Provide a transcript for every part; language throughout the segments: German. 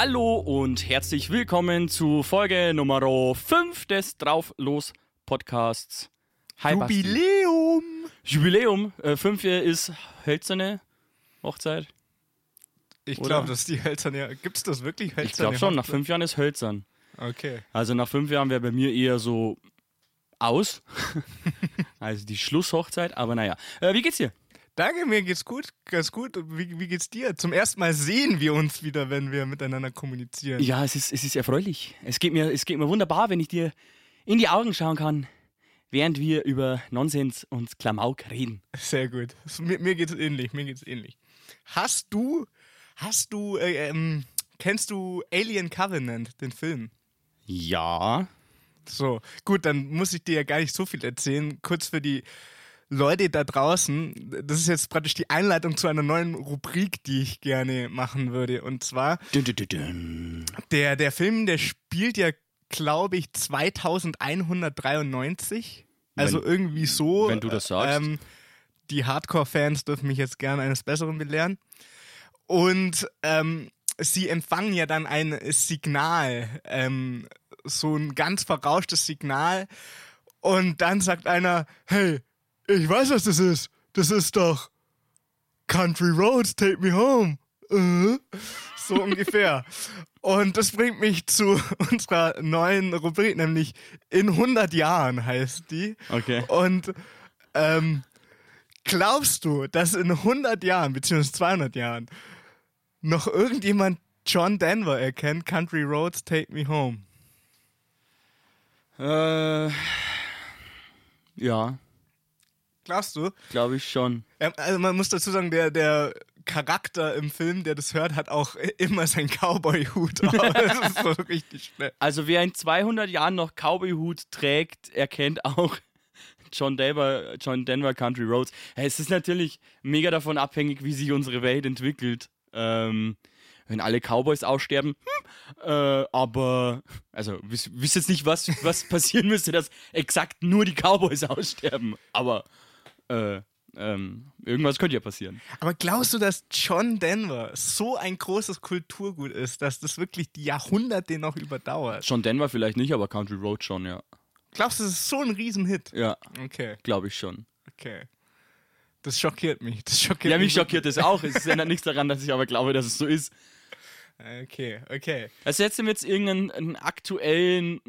Hallo und herzlich willkommen zu Folge Nummer 5 des Drauflos Podcasts. Hi, Jubiläum! Basti. Jubiläum! Äh, fünf ist hölzerne Hochzeit. Ich glaube, dass die hölzerne. Gibt es das wirklich hölzerne? Ich glaube schon, nach fünf Jahren ist hölzern. Okay. Also nach fünf Jahren wäre bei mir eher so aus. also die Schlusshochzeit, aber naja. Äh, wie geht's dir? Danke, mir geht's gut, ganz gut. Wie, wie geht's dir? Zum ersten Mal sehen wir uns wieder, wenn wir miteinander kommunizieren. Ja, es ist, es ist erfreulich. Es geht, mir, es geht mir wunderbar, wenn ich dir in die Augen schauen kann, während wir über Nonsens und Klamauk reden. Sehr gut. Mir, mir geht's ähnlich, mir geht's ähnlich. Hast du, hast du, äh, ähm, kennst du Alien Covenant, den Film? Ja. So, gut, dann muss ich dir ja gar nicht so viel erzählen. Kurz für die Leute da draußen, das ist jetzt praktisch die Einleitung zu einer neuen Rubrik, die ich gerne machen würde. Und zwar, Der, der Film, der spielt ja, glaube ich, 2193. Also Wenn- irgendwie so. wenn du das sagst. Ähm, die Hardcore-Fans dürfen mich jetzt gerne eines Besseren belehren. Und ähm, sie empfangen ja dann ein Signal, ähm, so ein ganz verrauschtes Signal. Und dann sagt einer, hey, ich weiß, was das ist. Das ist doch Country Roads, take me home. Äh? So ungefähr. Und das bringt mich zu unserer neuen Rubrik, nämlich in 100 Jahren heißt die. Okay. Und ähm, glaubst du, dass in 100 Jahren, beziehungsweise 200 Jahren, noch irgendjemand John Denver erkennt, Country Roads, take me home? Äh, ja, Glaubst du? glaube ich schon. Ja, also man muss dazu sagen, der, der Charakter im Film, der das hört, hat auch immer seinen Cowboy-Hut. Das ist so richtig schnell. Also wer in 200 Jahren noch Cowboy-Hut trägt, erkennt auch John Denver, John Denver Country Roads. Es ist natürlich mega davon abhängig, wie sich unsere Welt entwickelt. Ähm, wenn alle Cowboys aussterben, hm, äh, aber also wisst wisst jetzt nicht, was, was passieren müsste, dass exakt nur die Cowboys aussterben. Aber äh, ähm, irgendwas könnte ja passieren. Aber glaubst du, dass John Denver so ein großes Kulturgut ist, dass das wirklich die Jahrhunderte noch überdauert? John Denver vielleicht nicht, aber Country Road schon, ja. Glaubst du, das ist so ein Riesenhit? Ja, Okay, glaube ich schon. okay. Das schockiert mich. Das schockiert Ja, mich schockiert das auch. Es ändert nichts daran, dass ich aber glaube, dass es so ist. Okay, okay. Also jetzt jetzt irgendeinen einen aktuellen,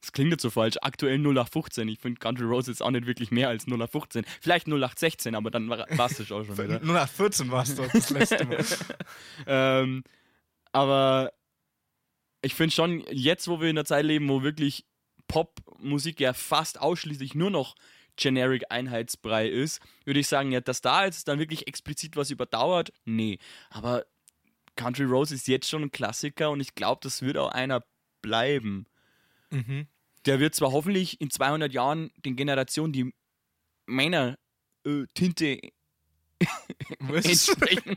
das klingt jetzt so falsch, aktuellen 0815. Ich finde Country Roads jetzt auch nicht wirklich mehr als 0815. Vielleicht 0816, aber dann war es das auch schon wieder. Nur nach 14 war es doch das letzte Mal. ähm, aber ich finde schon, jetzt, wo wir in der Zeit leben, wo wirklich Popmusik ja fast ausschließlich nur noch Generic Einheitsbrei ist, würde ich sagen, ja, dass da jetzt dann wirklich explizit was überdauert, nee. Aber Country Roads ist jetzt schon ein Klassiker und ich glaube, das wird auch einer bleiben. Mhm. Der wird zwar hoffentlich in 200 Jahren den Generationen, die meiner äh, Tinte entsprechen.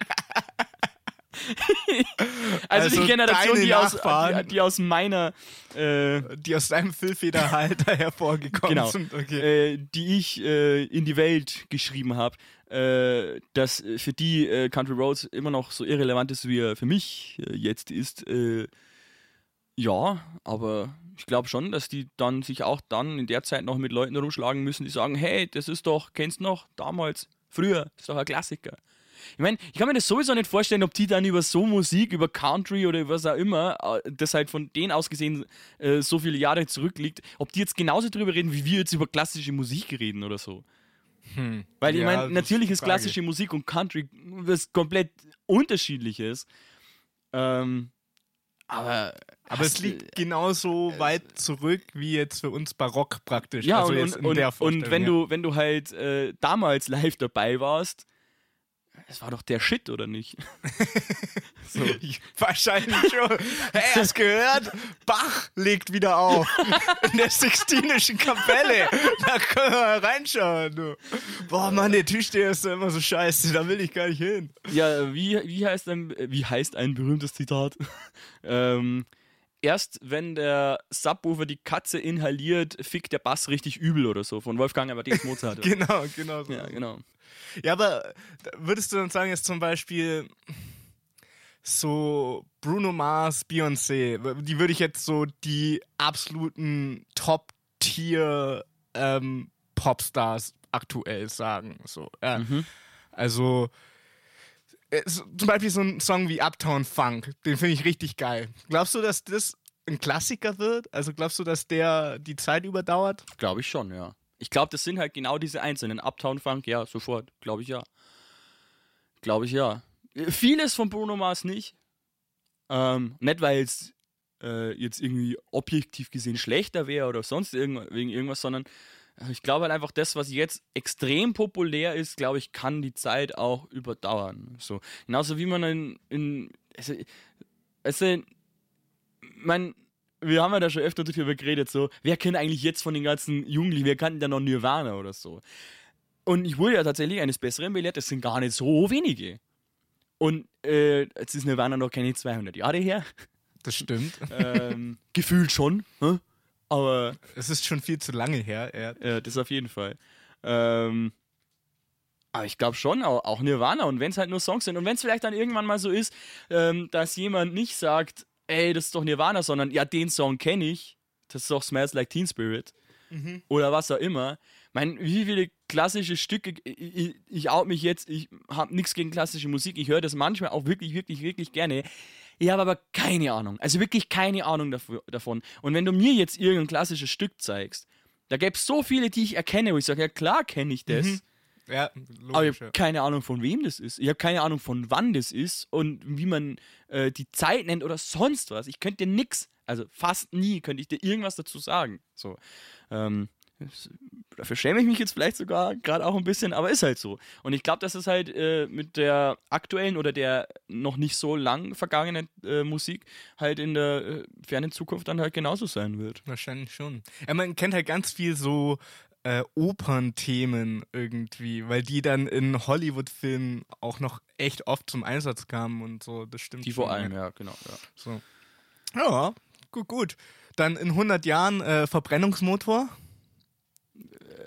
also, Also die Generation, deine die aus, die, die aus meiner, äh, Die aus deinem Füllfederhalter hervorgekommen genau, sind. Okay. äh, die ich äh, in die Welt geschrieben habe, äh, dass äh, für die äh, Country Roads immer noch so irrelevant ist, wie er für mich jetzt ist. Ja, aber ich glaube schon, dass die dann sich auch dann in der Zeit noch mit Leuten rumschlagen müssen, die sagen, hey, das ist doch, kennst du noch, damals, früher, das ist doch ein Klassiker. Ich meine, ich kann mir das sowieso nicht vorstellen, ob die dann über so Musik, über Country oder was auch immer, äh, das halt von denen aus gesehen äh, so viele Jahre zurückliegt, ob die jetzt genauso drüber reden, wie wir jetzt über klassische Musik reden oder so. Weil ich Ja, meine, natürlich ist klassische Musik und Country was komplett unterschiedliches. Ähm, aber Aber es liegt genauso weit zurück wie jetzt für uns Barock praktisch. Ja, also und, jetzt und, in und, wenn ja. du, wenn du halt äh, damals live dabei warst, das war doch der Shit, oder nicht? so. Wahrscheinlich schon. Hey, hast gehört? Bach legt wieder auf. In der Sixtinischen Kapelle. Da können wir reinschauen. Du. Boah, Mann, der Tischsteher ist doch immer so scheiße. Da will ich gar nicht hin. Ja, wie, wie, heißt ein, wie heißt ein berühmtes Zitat? ähm, erst wenn der Subwoofer die Katze inhaliert, fickt der Bass richtig übel oder so, von Wolfgang Amadeus Mozart. Genau, genau so. ja, genau. Ja, aber würdest du dann sagen, jetzt zum Beispiel so Bruno Mars, Beyoncé, die würde ich jetzt so die absoluten Top-Tier ähm, Popstars aktuell sagen. So, ja. Mhm. Also äh, so, zum Beispiel so ein Song wie Uptown Funk, den finde ich richtig geil. Glaubst du, dass das ein Klassiker wird? Also glaubst du, dass der die Zeit überdauert? Glaube ich schon, ja. Ich glaube, das sind halt genau diese einzelnen. Uptown Funk, ja, sofort. Glaube ich ja. Glaube ich ja. Vieles von Bruno Mars nicht. Ähm, nicht, weil es äh, jetzt irgendwie objektiv gesehen schlechter wäre oder sonst irgend, wegen irgendwas, sondern äh, ich glaube halt einfach, das, was jetzt extrem populär ist, glaube ich, kann die Zeit auch überdauern. So. Genauso wie man in. in also, also, man, wir haben ja da schon öfter darüber geredet, so, wer kennt eigentlich jetzt von den ganzen Jugendlichen, wer kannte da noch Nirvana oder so. Und ich wurde ja tatsächlich eines Besseren belehrt, das sind gar nicht so wenige. Und äh, jetzt ist Nirvana noch keine 200 Jahre her. Das stimmt. ähm, gefühlt schon, hä? aber Es ist schon viel zu lange her. Ja. ja, das auf jeden Fall. Ähm, aber ich glaube schon, auch, auch Nirvana. Und wenn es halt nur Songs sind und wenn es vielleicht dann irgendwann mal so ist, ähm, dass jemand nicht sagt, ey, das ist doch Nirvana, sondern ja, den Song kenne ich, das ist doch Smells Like Teen Spirit oder was auch immer. Mein, wie viele klassische Stücke, ich, ich, ich out mich jetzt, ich habe nichts gegen klassische Musik, ich höre das manchmal auch wirklich, wirklich, wirklich gerne. Ich habe aber keine Ahnung, also wirklich keine Ahnung davon. Und wenn du mir jetzt irgendein klassisches Stück zeigst, da gäbe es so viele, die ich erkenne, wo ich sage, ja klar kenne ich das. Ja, Aber ich logisch. habe keine Ahnung, von wem das ist. Ich habe keine Ahnung, von wann das ist und wie man äh, die Zeit nennt oder sonst was. Ich könnte dir nix, also fast nie, könnte ich dir irgendwas dazu sagen. So. Ähm, dafür schäme ich mich jetzt vielleicht sogar gerade auch ein bisschen, aber ist halt so. Und ich glaube, dass es halt äh, mit der aktuellen oder der noch nicht so lang vergangenen äh, Musik halt in der äh, fernen Zukunft dann halt genauso sein wird. Wahrscheinlich schon. Ja, man kennt halt ganz viel so äh, Opernthemen irgendwie, weil die dann in Hollywood-Filmen auch noch echt oft zum Einsatz kamen und so. Das stimmt. Die vor allem, ja. genau. Ja. So. Ja, gut, gut. Dann in 100 Jahren äh, Verbrennungsmotor.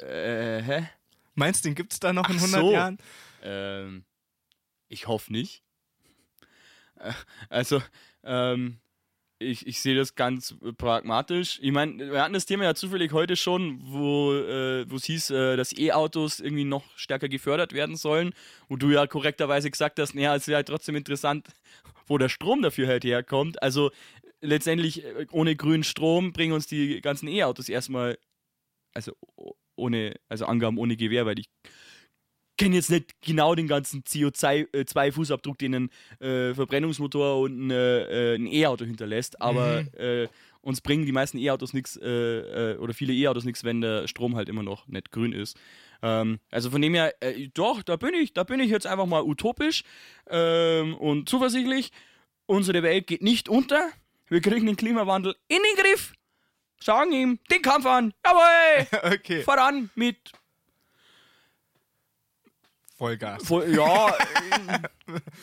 Äh, hä? Meinst du, den gibt es da noch in Ach 100 so. Jahren? Ähm, ich hoffe nicht. Äh, Also, ähm, ich, ich sehe das ganz pragmatisch. Ich meine, wir hatten das Thema ja zufällig heute schon, wo äh, es hieß, äh, dass E-Autos irgendwie noch stärker gefördert werden sollen. Wo du ja korrekterweise gesagt hast, naja, es wäre halt trotzdem interessant, wo der Strom dafür halt herkommt. Also letztendlich äh, ohne grünen Strom bringen uns die ganzen E-Autos erstmal, also ohne, also Angaben ohne Gewehr, weil ich kenne jetzt nicht genau den ganzen CO2-Fußabdruck, den ein äh, Verbrennungsmotor und ein, äh, E-Auto hinterlässt, aber äh, uns bringen die meisten E-Autos nichts äh, äh, oder viele E-Autos nichts, wenn der Strom halt immer noch nicht grün ist. Ähm, also von dem her, äh, doch, da bin ich, da bin ich jetzt einfach mal utopisch ähm, und zuversichtlich. Unsere Welt geht nicht unter. Wir kriegen den Klimawandel in den Griff. Sagen ihm den Kampf an. Jawohl! okay. Voran mit Vollgas. Voll, ja, äh,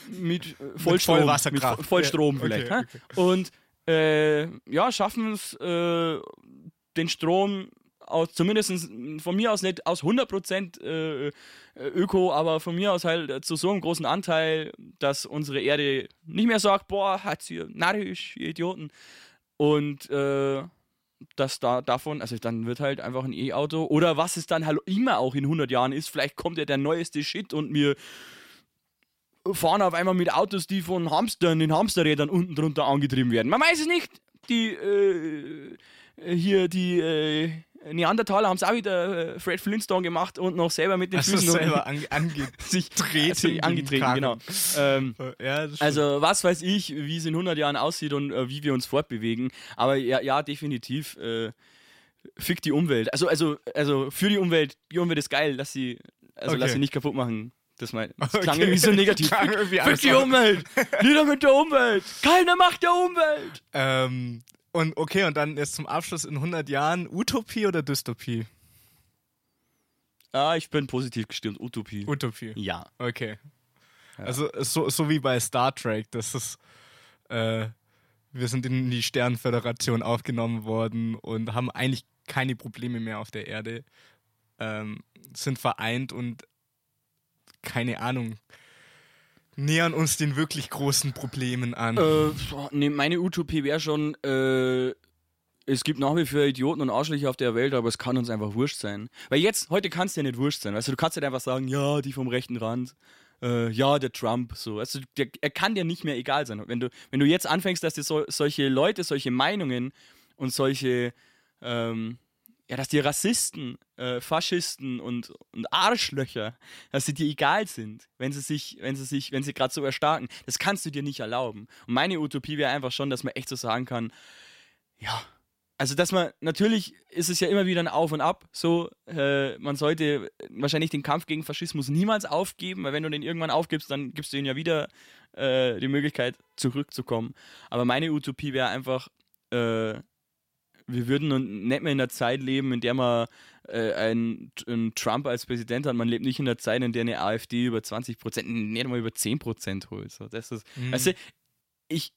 mit Vollstrom. Vollwasserkraft. Mit Vo- Vollstrom Ja, vielleicht. okay, hä? Und äh, ja, schaffen es, äh, den Strom aus, zumindest von mir aus nicht aus 100% äh, äh, Öko, aber von mir aus halt zu so einem großen Anteil, dass unsere Erde nicht mehr sagt, boah, hat's hier narrisch, ihr Idioten. Und äh, dass da davon, also dann wird halt einfach ein E-Auto oder was es dann halt immer auch in 100 Jahren ist, vielleicht kommt ja der neueste Shit und wir fahren auf einmal mit Autos, die von Hamstern in Hamsterrädern unten drunter angetrieben werden. Man weiß es nicht. Die äh, hier die äh, Neandertaler haben es auch wieder äh, Fred Flintstone gemacht und noch selber mit den du Füßen selber ange sich angetreten, Karren. genau. Ähm, ja, also, was weiß ich, wie es in 100 Jahren aussieht und äh, wie wir uns fortbewegen. Aber ja, ja definitiv. Äh, fick die Umwelt. Also, also, also für die Umwelt. Die Umwelt ist geil. Lass sie, also Okay. lass sie nicht kaputt machen. Das, mein, das Okay. klang irgendwie so negativ. Klang Fick, irgendwie fick alles die Umwelt. Nieder mit der Umwelt. Keine Macht der Umwelt. Ähm, und okay, und dann jetzt zum Abschluss in 100 Jahren Utopie oder Dystopie? Ah, ich bin positiv gestimmt. Utopie. Utopie. ja. Okay. Also so, so wie bei Star Trek, das ist, äh, wir sind in die Sternenföderation aufgenommen worden und haben eigentlich keine Probleme mehr auf der Erde, ähm, sind vereint und keine Ahnung. Nähern uns den wirklich großen Problemen an. Äh, nee, meine Utopie wäre schon, äh, es gibt nach wie vor Idioten und Arschlöcher auf der Welt, aber es kann uns einfach wurscht sein. Weil jetzt, heute kann es dir nicht wurscht sein. Weißt du, du kannst nicht einfach sagen, ja, die vom rechten Rand, äh, ja, der Trump, so. Also, der, er kann dir nicht mehr egal sein. Wenn du, wenn du jetzt anfängst, dass dir so, solche Leute, solche Meinungen und solche, ähm, ja, dass die Rassisten, äh, Faschisten und, und Arschlöcher, dass sie dir egal sind, wenn sie sich, wenn sie sich, wenn sie gerade so erstarken. Das kannst du dir nicht erlauben. Und meine Utopie wäre einfach schon, dass man echt so sagen kann, ja, also dass man, natürlich ist es ja immer wieder ein Auf und Ab, so, äh, man sollte wahrscheinlich den Kampf gegen Faschismus niemals aufgeben, weil wenn du den irgendwann aufgibst, dann gibst du ihnen ja wieder äh, die Möglichkeit zurückzukommen. Aber meine Utopie wäre einfach, äh, wir würden nicht mehr in einer Zeit leben, in der man äh, einen, einen, Trump als Präsident hat. Man lebt nicht in einer Zeit, in der eine AfD über 20 Prozent, nicht mal über 10 Prozent holt. So, das ist, mhm. du, ich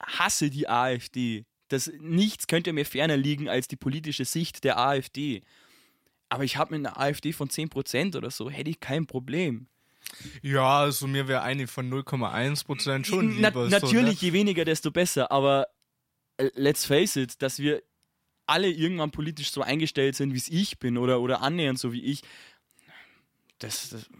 hasse die AfD. Das, nichts könnte mir ferner liegen als die politische Sicht der AfD. Aber ich habe mit einer AfD von 10 Prozent oder so, hätte ich kein Problem. Ja, also mir wäre eine von 0,1 Prozent schon lieber. Na, natürlich, so, ne? je weniger, desto besser. Aber äh, let's face it, dass wir alle irgendwann politisch so eingestellt sind, wie es ich bin oder, oder annähernd so wie ich, das, das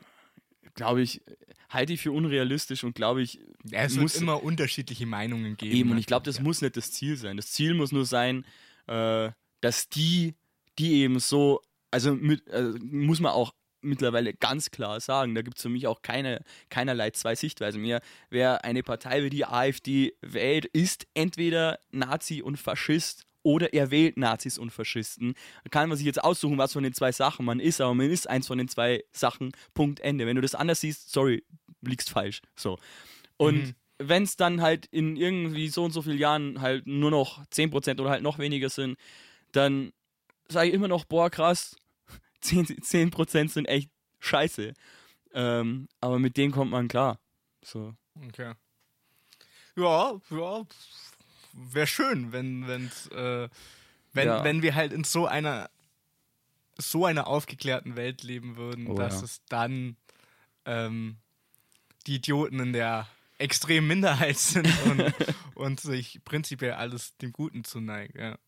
glaube ich, halte ich für unrealistisch und glaube ich. Ja, es muss immer unterschiedliche Meinungen geben. Eben, und ich glaube, das ja. muss nicht das Ziel sein. Das Ziel muss nur sein, äh, dass die, die eben so, also mit, äh, muss man auch mittlerweile ganz klar sagen, da gibt es für mich auch keine, keinerlei zwei Sichtweisen mehr. Wer eine Partei wie die AfD wählt, ist entweder Nazi und Faschist oder er wählt Nazis und Faschisten. Da kann man sich jetzt aussuchen, was von den zwei Sachen man ist, aber man ist eins von den zwei Sachen. Punkt Ende. Wenn du das anders siehst, sorry, liegst falsch. So. Und mhm. wenn es dann halt in irgendwie so und so vielen Jahren halt nur noch 10% oder halt noch weniger sind, dann sage ich immer noch, boah, krass, 10%, 10 sind echt scheiße. Ähm, aber mit denen kommt man klar. So. Okay. Ja, ja, wäre schön, wenn, wenn's, äh, wenn, ja. wenn wir halt in so einer so einer aufgeklärten Welt leben würden, oh, dass ja. es dann ähm, die Idioten in der extremen Minderheit sind und, und sich prinzipiell alles dem Guten zuneigen. Ja,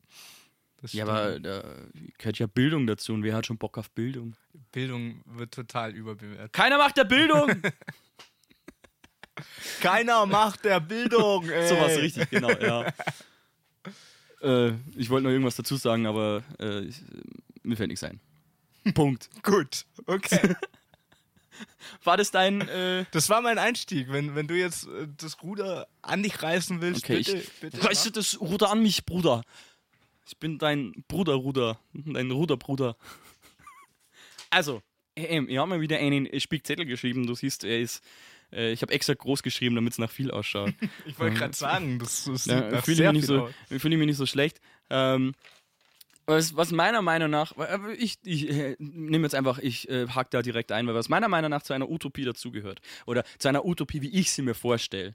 ja aber da gehört ja Bildung dazu und wer hat schon Bock auf Bildung? Bildung wird total überbewertet. Keiner macht der Bildung! Keiner macht der Bildung. Ey. So was richtig, genau, ja. äh, ich wollte noch irgendwas dazu sagen, aber äh, ich, mir fällt nichts ein. Punkt. Gut, okay. War das dein. Äh das war mein Einstieg. Wenn, wenn du jetzt äh, das Ruder an dich reißen willst, okay, bitte. Ich bitte reiße das Ruder an mich, Bruder. Ich bin dein Bruder, Ruder. Dein Ruderbruder. Also, ich habe mal wieder einen Spickzettel geschrieben. Du siehst, er ist äh, ich habe extra groß geschrieben, damit es nach viel ausschaut. ich wollte gerade sagen, das, das ja, fühle ich, mich nicht so, fühl ich mich nicht so schlecht. Ähm, was, was, meiner Meinung nach, ich, ich äh, nehme jetzt einfach, ich äh, hack da direkt ein, weil was meiner Meinung nach zu einer Utopie dazugehört, oder zu einer Utopie, wie ich sie mir vorstelle,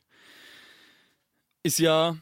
ist ja,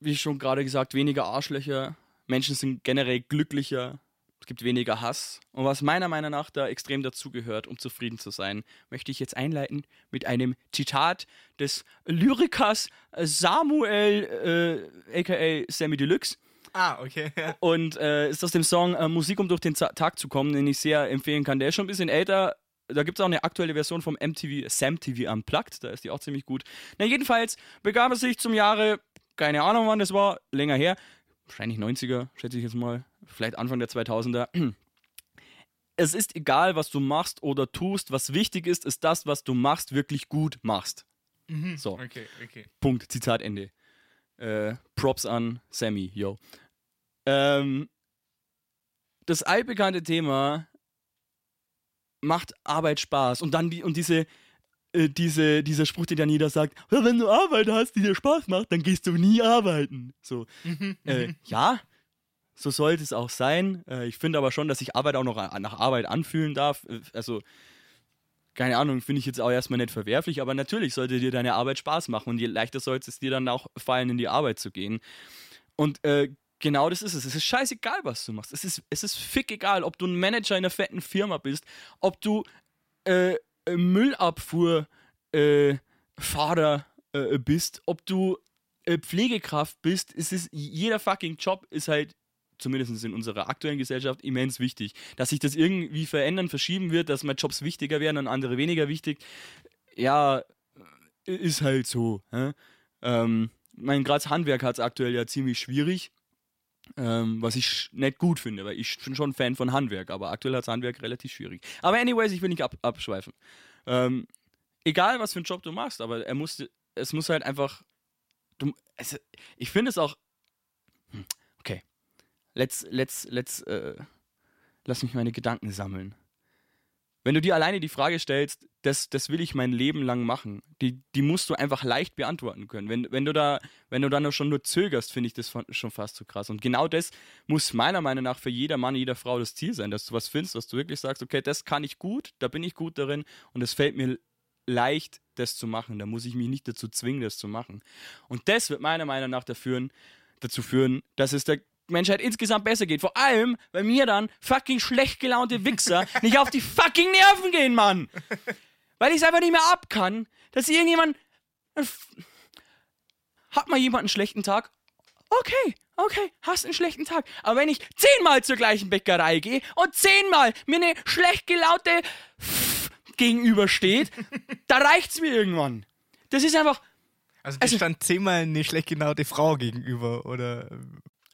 wie schon gerade gesagt, weniger Arschlöcher, Menschen sind generell glücklicher, es gibt weniger Hass. Und was meiner Meinung nach da extrem dazugehört, um zufrieden zu sein, möchte ich jetzt einleiten mit einem Zitat des Lyrikers Samuel, äh, aka Sammy Deluxe. Ah, okay. Und äh, ist aus dem Song äh, Musik, um durch den Z Tag zu kommen, den ich sehr empfehlen kann. Der ist schon ein bisschen älter. Da gibt es auch eine aktuelle Version vom MTV, Sam TV Unplugged. Da ist die auch ziemlich gut. Na, jedenfalls begab es sich zum Jahre, keine Ahnung wann das war, länger her, wahrscheinlich 90er, schätze ich jetzt mal, vielleicht Anfang der 2000er. Es ist egal, was du machst oder tust. Was wichtig ist, ist das, was du machst, wirklich gut machst. Mhm. So. Okay, okay. Punkt. Zitat Ende. Äh, Props an Sammy, yo. Ähm, das altbekannte Thema macht Arbeit Spaß. Und dann die, und diese, äh, diese, dieser Spruch, den dann jeder sagt, wenn du Arbeit hast, die dir Spaß macht, dann gehst du nie arbeiten. So, mhm, äh, mhm. ja, so sollte es auch sein. Äh, ich finde aber schon, dass sich Arbeit auch noch nach Arbeit anfühlen darf. Äh, also, keine Ahnung, finde ich jetzt auch erstmal nicht verwerflich, aber natürlich sollte dir deine Arbeit Spaß machen und je leichter sollte es dir dann auch fallen, in die Arbeit zu gehen. Und äh, genau das ist es. Es ist scheißegal, was du machst. Es ist, es ist fick egal, ob du ein Manager in einer fetten Firma bist, ob du äh, Äh, Fahrer äh, bist, ob du äh, Pflegekraft bist, es ist jeder fucking Job ist halt zumindest in unserer aktuellen Gesellschaft immens wichtig, dass sich das irgendwie verändern, verschieben wird, dass mal Jobs wichtiger werden und andere weniger wichtig. Ja, ist halt so. Hä? Ähm, mein Graz Handwerk hat es aktuell ja ziemlich schwierig. Ähm, was ich nicht gut finde, weil ich bin schon Fan von Handwerk, aber aktuell hat Handwerk relativ schwierig. Aber anyways, ich will nicht ab abschweifen. Ähm, egal, was für einen Job du machst, aber er muss, es muss halt einfach. Du, es, ich finde es auch. Hm, okay. Let's, let's, let's, äh, lass mich meine Gedanken sammeln. Wenn du dir alleine die Frage stellst, das, das will ich mein Leben lang machen, die, die musst du einfach leicht beantworten können. Wenn, wenn du da, wenn du dann schon nur zögerst, finde ich das schon fast zu so krass. Und genau das muss meiner Meinung nach für jeder Mann, jeder Frau das Ziel sein, dass du was findest, was du wirklich sagst, okay, das kann ich gut, da bin ich gut darin und es fällt mir leicht, das zu machen. Da muss ich mich nicht dazu zwingen, das zu machen. Und das wird meiner Meinung nach dafür, dazu führen, dass es der Menschheit insgesamt besser geht. Vor allem, weil mir dann fucking schlecht gelaunte Wichser nicht auf die fucking Nerven gehen, Mann. Weil ich es einfach nicht mehr ab kann, dass irgendjemand. Hat mal jemand einen schlechten Tag? Okay, okay, hast einen schlechten Tag. Aber wenn ich zehnmal zur gleichen Bäckerei gehe und zehnmal mir eine schlecht gelaunte gegenübersteht, da reicht's mir irgendwann. Das ist einfach. Also, dir also, stand zehnmal eine schlecht gelaunte Frau gegenüber, oder?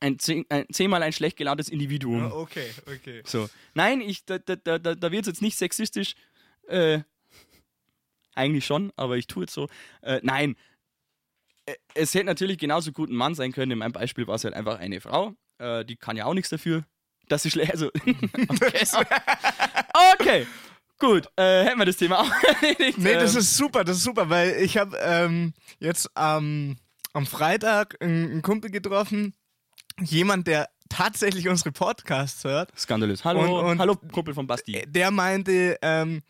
Ein, ein, zehnmal ein schlecht gelauntes Individuum. Oh, okay, okay. So. Nein, ich, da, da, da, da wird es jetzt nicht sexistisch. Äh, eigentlich schon, aber ich tue es so. Äh, nein. Äh, es hätte natürlich genauso gut ein Mann sein können. In meinem Beispiel war es halt einfach eine Frau. Äh, die kann ja auch nichts dafür, dass sie schlecht. Also, okay. okay. Gut, äh, hätten wir das Thema auch erledigt. Nee, das ähm. ist super, das ist super, weil ich habe ähm, jetzt ähm, am Freitag einen, einen Kumpel getroffen, jemand, der tatsächlich unsere Podcasts hört. Skandalös. Hallo, und, und hallo Kumpel von Basti. Der meinte, ähm,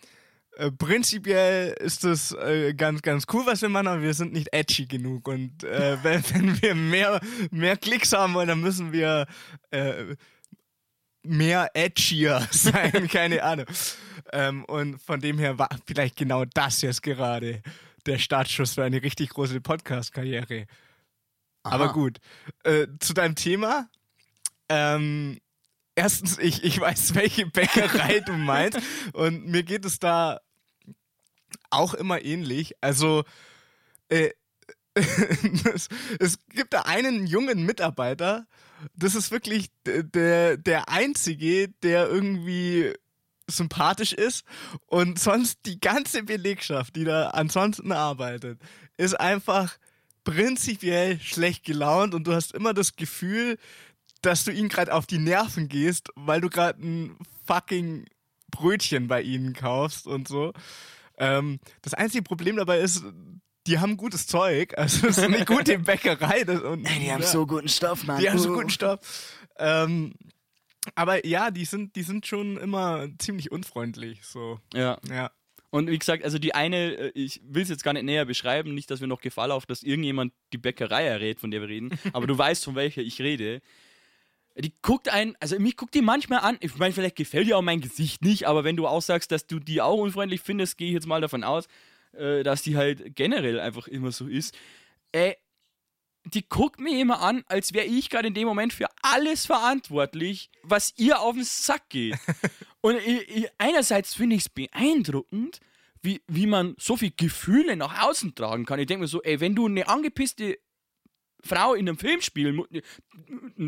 äh, prinzipiell ist das äh, ganz, ganz cool, was wir machen, aber wir sind nicht edgy genug. Und äh, wenn, wenn, wir mehr, mehr Klicks haben wollen, dann müssen wir äh, mehr edgier sein, keine Ahnung. Ähm, und von dem her war vielleicht genau das jetzt gerade der Startschuss für eine richtig große Podcast-Karriere. Aha. Aber gut. Äh, zu deinem Thema. Ähm, erstens, ich, ich weiß, welche Bäckerei du meinst. Und mir geht es da auch immer ähnlich. Also, äh, es, es, gibt da einen jungen Mitarbeiter, das ist wirklich der, der einzige, der irgendwie sympathisch ist und sonst die ganze Belegschaft, die da ansonsten arbeitet, ist einfach prinzipiell schlecht gelaunt und du hast immer das Gefühl, dass du ihnen gerade auf die Nerven gehst, weil du gerade ein fucking Brötchen bei ihnen kaufst und so. Ähm, das einzige Problem dabei ist, die haben gutes Zeug, also es ist eine gute Bäckerei. Das, und, Ey, die haben ja, so guten Stoff, Mann. Die haben so guten Stoff. Ähm, aber ja, die sind, die sind schon immer ziemlich unfreundlich. So. Ja. Ja. Und wie gesagt, also die eine, äh, ich will es jetzt gar nicht näher beschreiben, nicht, dass wir noch Gefahr laufen, dass irgendjemand die Bäckerei errät, von der wir reden, aber du weißt, von welcher ich rede. Die guckt einen, also mich guckt die manchmal an. Ich meine, vielleicht gefällt dir auch mein Gesicht nicht, aber wenn du auch sagst, dass du die auch unfreundlich findest, gehe ich jetzt mal davon aus, äh, dass die halt generell einfach immer so ist. Äh, die guckt mir immer an, als wäre ich gerade in dem Moment für alles verantwortlich, was ihr auf den Sack geht. Und ich, einerseits finde ich es beeindruckend, wie, wie man so viel Gefühle nach außen tragen kann. Ich denke mir so, ey, wenn du eine angepisste Frau in einem Film spielen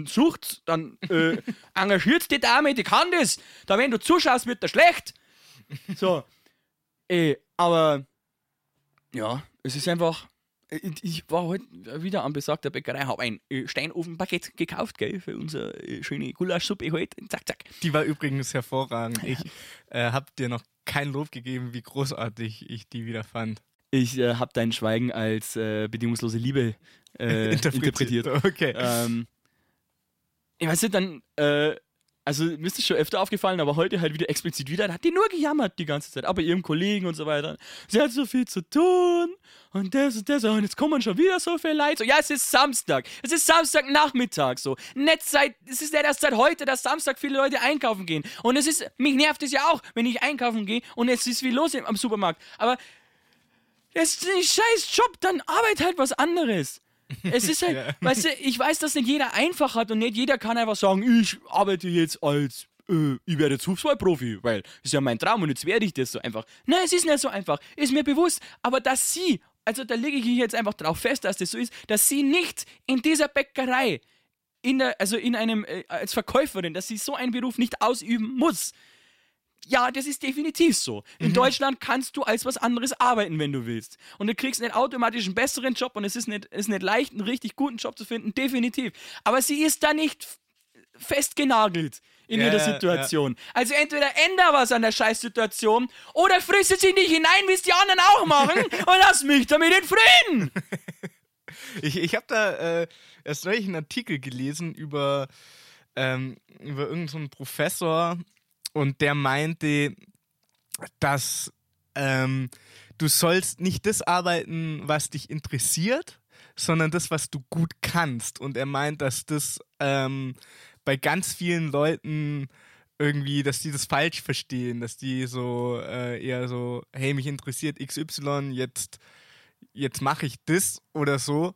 sucht, dann äh, engagiert die Dame, die kann das. Da wenn du zuschaust, wird das schlecht. So. Ey, aber ja, es ist einfach ich war heute wieder an besagter Bäckerei, habe ein äh, Steinofenpaket gekauft, gell, für unsere äh, schöne Gulaschsuppe heute. Zack, zack. Die war übrigens hervorragend. Ich äh, habe dir noch kein Lob gegeben, wie großartig ich die wieder fand. Ich äh, habe dein Schweigen als äh, bedingungslose Liebe äh, interpretiert. interpretiert. Okay. Ähm, ich weiß nicht, dann also mir ist das schon öfter aufgefallen, aber heute halt wieder explizit wieder, da hat die nur gejammert die ganze Zeit, aber ihrem Kollegen und so weiter. Sie hat so viel zu tun und das und das und jetzt kommen schon wieder so viel Leid. So, ja, es ist Samstag. Es ist Samstagnachmittag so. Nicht seit, es ist ja erst seit heute, dass Samstag viele Leute einkaufen gehen. Und es ist, mich nervt es ja auch, wenn ich einkaufen gehe und es ist viel los am Supermarkt. Aber das ist ein scheiß Job, dann arbeit halt was anderes. Es ist halt, Ja. weißt du, ich weiß, dass nicht jeder einfach hat und nicht jeder kann einfach sagen, ich arbeite jetzt als, äh, ich werde jetzt Fußballprofi, weil das ist ja mein Traum und jetzt werde ich das so einfach. Nein, es ist nicht so einfach, ist mir bewusst, aber dass sie, also da lege ich jetzt einfach drauf fest, dass das so ist, dass sie nicht in dieser Bäckerei, in der, also in einem, äh, als Verkäuferin, dass sie so einen Beruf nicht ausüben muss. Ja, das ist definitiv so. In Deutschland kannst du als was anderes arbeiten, wenn du willst. Und du kriegst nicht automatisch einen besseren Job und es ist nicht, ist nicht leicht, einen richtig guten Job zu finden, definitiv. Aber sie ist da nicht festgenagelt in jeder ja, Situation. Also entweder änder was an der Scheißsituation oder frisst sie nicht hinein, wie es die anderen auch machen und lass mich damit in Frieden. Ich, ich habe da äh, erst neulich einen Artikel gelesen über, ähm, über irgendeinen so einen Professor und der meinte, dass ähm, du sollst nicht das arbeiten, was dich interessiert, sondern das, was du gut kannst. Und er meint, dass das ähm, bei ganz vielen Leuten irgendwie, dass die das falsch verstehen, dass die so äh, eher so, hey, mich interessiert XY, jetzt, jetzt mache ich das oder so.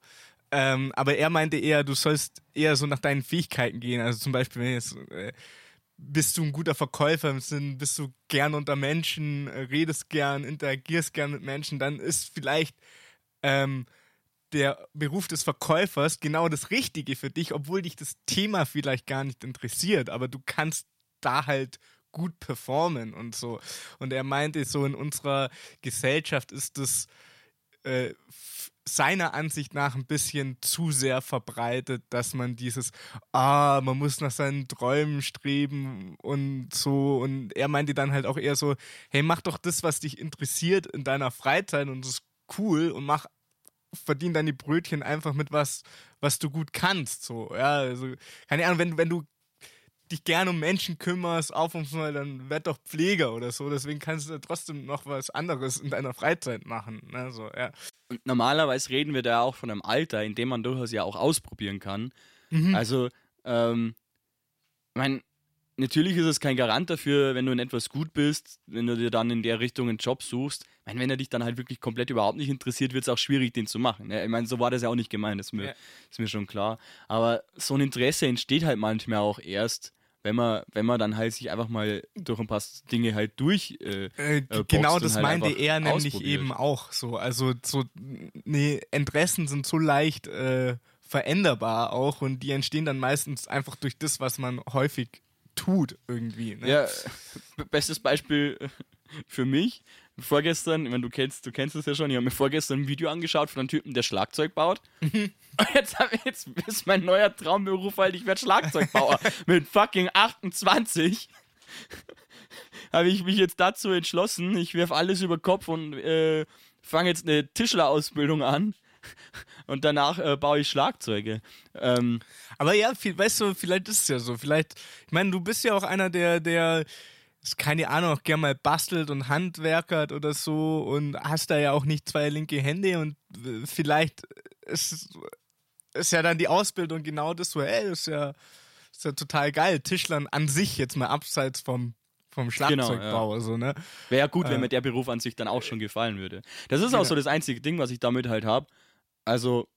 Ähm, aber er meinte eher, du sollst eher so nach deinen Fähigkeiten gehen. Also zum Beispiel, wenn jetzt äh, bist du ein guter Verkäufer im Sinn, bist du gern unter Menschen, äh, redest gern, interagierst gern mit Menschen, dann ist vielleicht ähm, der Beruf des Verkäufers genau das Richtige für dich, obwohl dich das Thema vielleicht gar nicht interessiert, aber du kannst da halt gut performen und so. Und er meinte, so in unserer Gesellschaft ist das äh, seiner Ansicht nach ein bisschen zu sehr verbreitet, dass man dieses, ah, man muss nach seinen Träumen streben und so. Und er meinte dann halt auch eher so, hey, mach doch das, was dich interessiert in deiner Freizeit und das ist cool und mach verdien deine Brötchen einfach mit was, was du gut kannst. So, ja, also, keine Ahnung, wenn, wenn du dich gerne um Menschen kümmerst, auf und mal, dann werd doch Pfleger oder so. Deswegen kannst du trotzdem noch was anderes in deiner Freizeit machen. Ne? So, ja. Und normalerweise reden wir da auch von einem Alter, in dem man durchaus ja auch ausprobieren kann. Also, ähm, ich meine, natürlich ist es kein Garant dafür, wenn du in etwas gut bist, wenn du dir dann in der Richtung einen Job suchst. Ich meine, wenn er dich dann halt wirklich komplett überhaupt nicht interessiert, wird es auch schwierig, den zu machen. ne? Ich meine, so war das ja auch nicht gemeint, ist mir, Ja. ist mir schon klar. Aber so ein Interesse entsteht halt manchmal auch erst, wenn man, wenn man dann halt sich einfach mal durch ein paar Dinge halt durch. Äh, Äh, äh, genau das halt meinte er nämlich eben auch so. Also so, nee, Interessen sind so leicht äh, veränderbar auch und die entstehen dann meistens einfach durch das, was man häufig tut irgendwie. Ne? Ja, bestes Beispiel für mich. Vorgestern, ich meine, du kennst, du kennst es ja schon, ich habe mir vorgestern ein Video angeschaut von einem Typen, der Schlagzeug baut. Und jetzt, jetzt ist mein neuer Traumberuf halt, ich werde Schlagzeugbauer. Mit fucking 28 habe ich mich jetzt dazu entschlossen, ich werfe alles über Kopf und äh, fange jetzt eine Tischlerausbildung an. Und danach äh, baue ich Schlagzeuge. Ähm, Aber ja, viel, weißt du, vielleicht ist es ja so. Vielleicht, ich meine, du bist ja auch einer, der, der, keine Ahnung, auch gern mal bastelt und handwerkert oder so und hast da ja auch nicht zwei linke Hände und äh, vielleicht ist, ist ja dann die Ausbildung genau das so, ey, ist ja, ist ja total geil. Tischlern an sich jetzt mal abseits vom, vom Schlagzeugbau, so, ne? Wäre ja gut, wenn Äh. mir der Beruf an sich dann auch schon gefallen würde. Das ist Ja. auch so das einzige Ding, was ich damit halt habe. Also,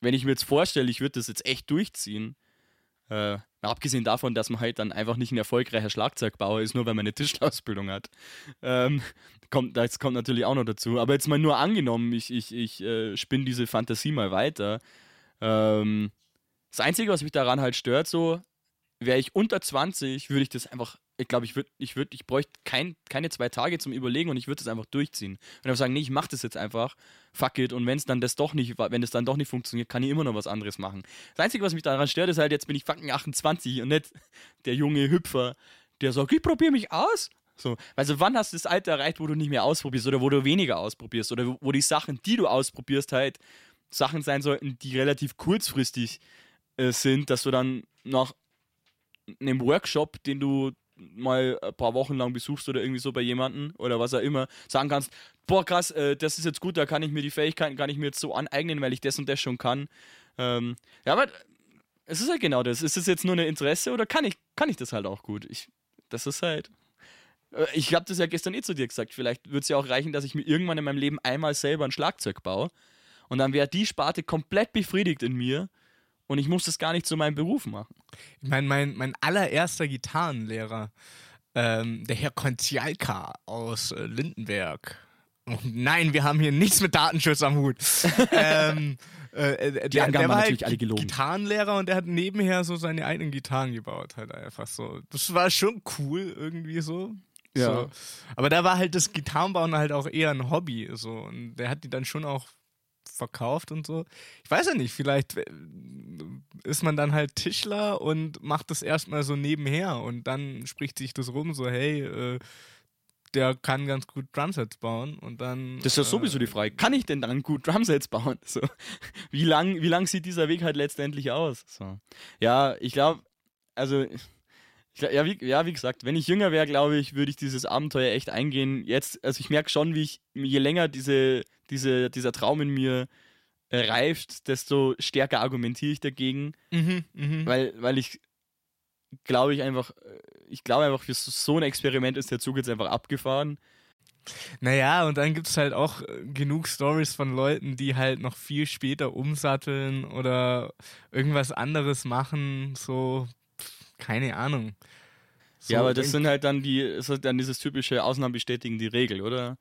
wenn ich mir jetzt vorstelle, ich würde das jetzt echt durchziehen, äh, mal abgesehen davon, dass man halt dann einfach nicht ein erfolgreicher Schlagzeugbauer ist, nur weil man eine Tischlerausbildung hat. Ähm, kommt, das kommt natürlich auch noch dazu. Aber jetzt mal nur angenommen, ich, ich, ich äh, spinne diese Fantasie mal weiter. Ähm, das Einzige, was mich daran halt stört, so, wäre ich unter 20, würde ich das einfach, ich glaube, ich würde, ich würde, ich bräuchte kein, keine zwei Tage zum Überlegen und ich würde das einfach durchziehen. Und einfach sagen, nee, ich mache das jetzt einfach, fuck it. Und wenn es dann das doch nicht, wenn es dann doch nicht funktioniert, kann ich immer noch was anderes machen. Das Einzige, was mich daran stört, ist halt, jetzt bin ich fucking 28 und nicht der junge Hüpfer, der sagt, ich probiere mich aus. So, also wann hast du das Alter erreicht, wo du nicht mehr ausprobierst oder wo du weniger ausprobierst oder wo die Sachen, die du ausprobierst, halt Sachen sein sollten, die relativ kurzfristig äh, sind, dass du dann nach einem Workshop, den du mal ein paar Wochen lang besuchst oder irgendwie so bei jemandem oder was auch immer, sagen kannst, boah krass, äh, das ist jetzt gut, da kann ich mir die Fähigkeiten, kann ich mir jetzt so aneignen, weil ich das und das schon kann. Ähm, ja, aber es ist halt genau das. Ist es jetzt nur ein Interesse oder kann ich, kann ich das halt auch gut? Ich, das ist halt, Äh, Ich habe das ja gestern eh zu dir gesagt. Vielleicht wird es ja auch reichen, dass ich mir irgendwann in meinem Leben einmal selber ein Schlagzeug baue. Und dann wäre die Sparte komplett befriedigt in mir. Und ich muss das gar nicht zu meinem Beruf machen. Ich meine, mein, mein allererster Gitarrenlehrer, ähm, der Herr Konzialka aus äh, Lindenberg. Oh, nein, wir haben hier nichts mit Datenschutz am Hut. ähm, äh, der, Angaben der waren war natürlich halt alle gelogen. Gitarrenlehrer und der hat nebenher so seine eigenen Gitarren gebaut, halt einfach so. Das war schon cool irgendwie so. Ja. So. Aber da war halt das Gitarrenbauen halt auch eher ein Hobby so und der hat die dann schon auch verkauft und so. Ich weiß ja nicht, vielleicht äh, ist man dann halt Tischler und macht das erstmal so nebenher und dann spricht sich das rum, so hey, äh, der kann ganz gut Drumsets bauen und dann. Das ist ja sowieso die Frage. Kann ich denn dann gut Drumsets bauen? So. Wie lang, wie lang sieht dieser Weg halt letztendlich aus? So. Ja, ich glaube, also, ich glaub, ja, wie, ja, wie gesagt, wenn ich jünger wäre, glaube ich, würde ich dieses Abenteuer echt eingehen. Jetzt, also ich merke schon, wie ich, je länger diese, diese, dieser Traum in mir reift, desto stärker argumentiere ich dagegen, Mhm, mhm. weil, weil ich glaube ich einfach, äh, ich glaube einfach, für so ein Experiment ist der Zug jetzt einfach abgefahren. Naja, und dann gibt es halt auch äh, genug Stories von Leuten, die halt noch viel später umsatteln oder irgendwas anderes machen, so, keine Ahnung. So, ja, aber das sind halt dann die, ist halt dann dieses typische Ausnahmen bestätigen die Regel, oder?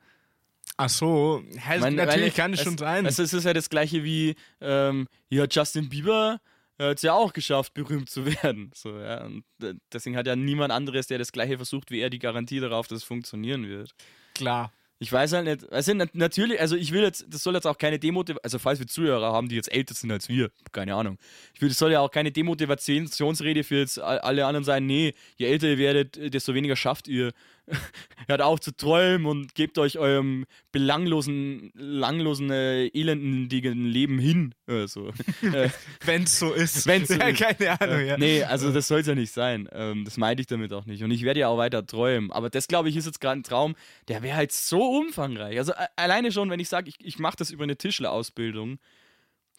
Ach so, Ich meine, natürlich weil kann es schon sein. Also es ist ja das gleiche wie, ähm, ja, Justin Bieber hat es ja auch geschafft, berühmt zu werden. So, ja. Und deswegen hat ja niemand anderes, der das gleiche versucht wie er, die Garantie darauf, dass es funktionieren wird. Klar. Ich weiß halt nicht, also nat- natürlich, also ich will jetzt, das soll jetzt auch keine Demotivation, also falls wir Zuhörer haben, die jetzt älter sind als wir, keine Ahnung. Ich will, das soll ja auch keine Demotivationsrede für jetzt all- alle anderen sein, nee, je älter ihr werdet, desto weniger schafft ihr. Hört auf zu träumen und gebt euch eurem belanglosen, langlosen, äh, elendigen Leben hin. Äh, so. äh, Wenn es so ist. Wenn's so ja, ist. keine Ahnung, ja. Nee, also das soll es ja nicht sein. Ähm, das meinte ich damit auch nicht. Und ich werde ja auch weiter träumen. Aber das, glaube ich, ist jetzt gerade ein Traum, der wäre halt so umfangreich. Also alleine schon, wenn ich sage, ich, ich mache das über eine Tischlerausbildung,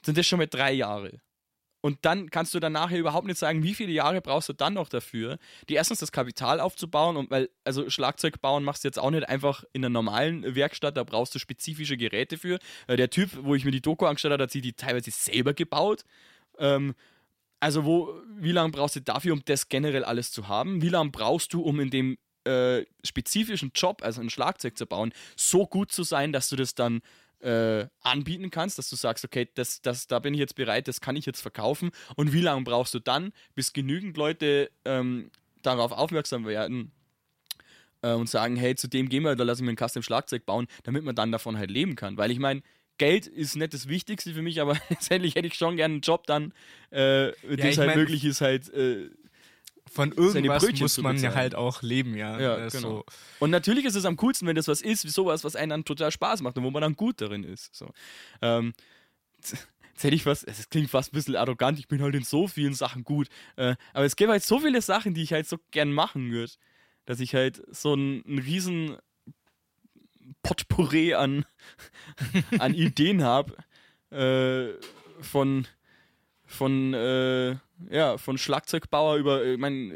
sind das schon mal drei Jahre. Und dann kannst du dann nachher überhaupt nicht sagen, wie viele Jahre brauchst du dann noch dafür, die erstens das Kapital aufzubauen und weil, also Schlagzeug bauen machst du jetzt auch nicht einfach in einer normalen Werkstatt, da brauchst du spezifische Geräte für. Äh, der Typ, wo ich mir die Doku angeschaut habe, hat sie die teilweise selber gebaut. Ähm, also wo, wie lange brauchst du dafür, um das generell alles zu haben? Wie lange brauchst du, um in dem äh, spezifischen Job, also ein Schlagzeug zu bauen, so gut zu sein, dass du das dann äh, anbieten kannst, dass du sagst, okay, das, das, da bin ich jetzt bereit, das kann ich jetzt verkaufen. Und wie lange brauchst du dann, bis genügend Leute ähm, darauf aufmerksam werden äh, und sagen, hey, zu dem gehen wir, da lasse ich mir ein Custom Schlagzeug bauen, damit man dann davon halt leben kann. Weil ich meine, Geld ist nicht das Wichtigste für mich, aber letztendlich hätte ich schon gerne einen Job dann, äh, ich es halt mein- möglich ist, halt äh, Von irgendwas Brötchen muss man ja halt auch leben, ja. Ja, genau. so. Und natürlich ist es am coolsten, wenn das was ist, wie sowas, was einem dann total Spaß macht und wo man dann gut darin ist. So. Ähm, jetzt hätte ich was, es klingt fast ein bisschen arrogant, ich bin halt in so vielen Sachen gut. Äh, aber es gibt halt so viele Sachen, die ich halt so gern machen würde, dass ich halt so einen, einen riesen Potpourri an, an Ideen habe. Äh, von von äh, ja von Schlagzeugbauer über äh, mein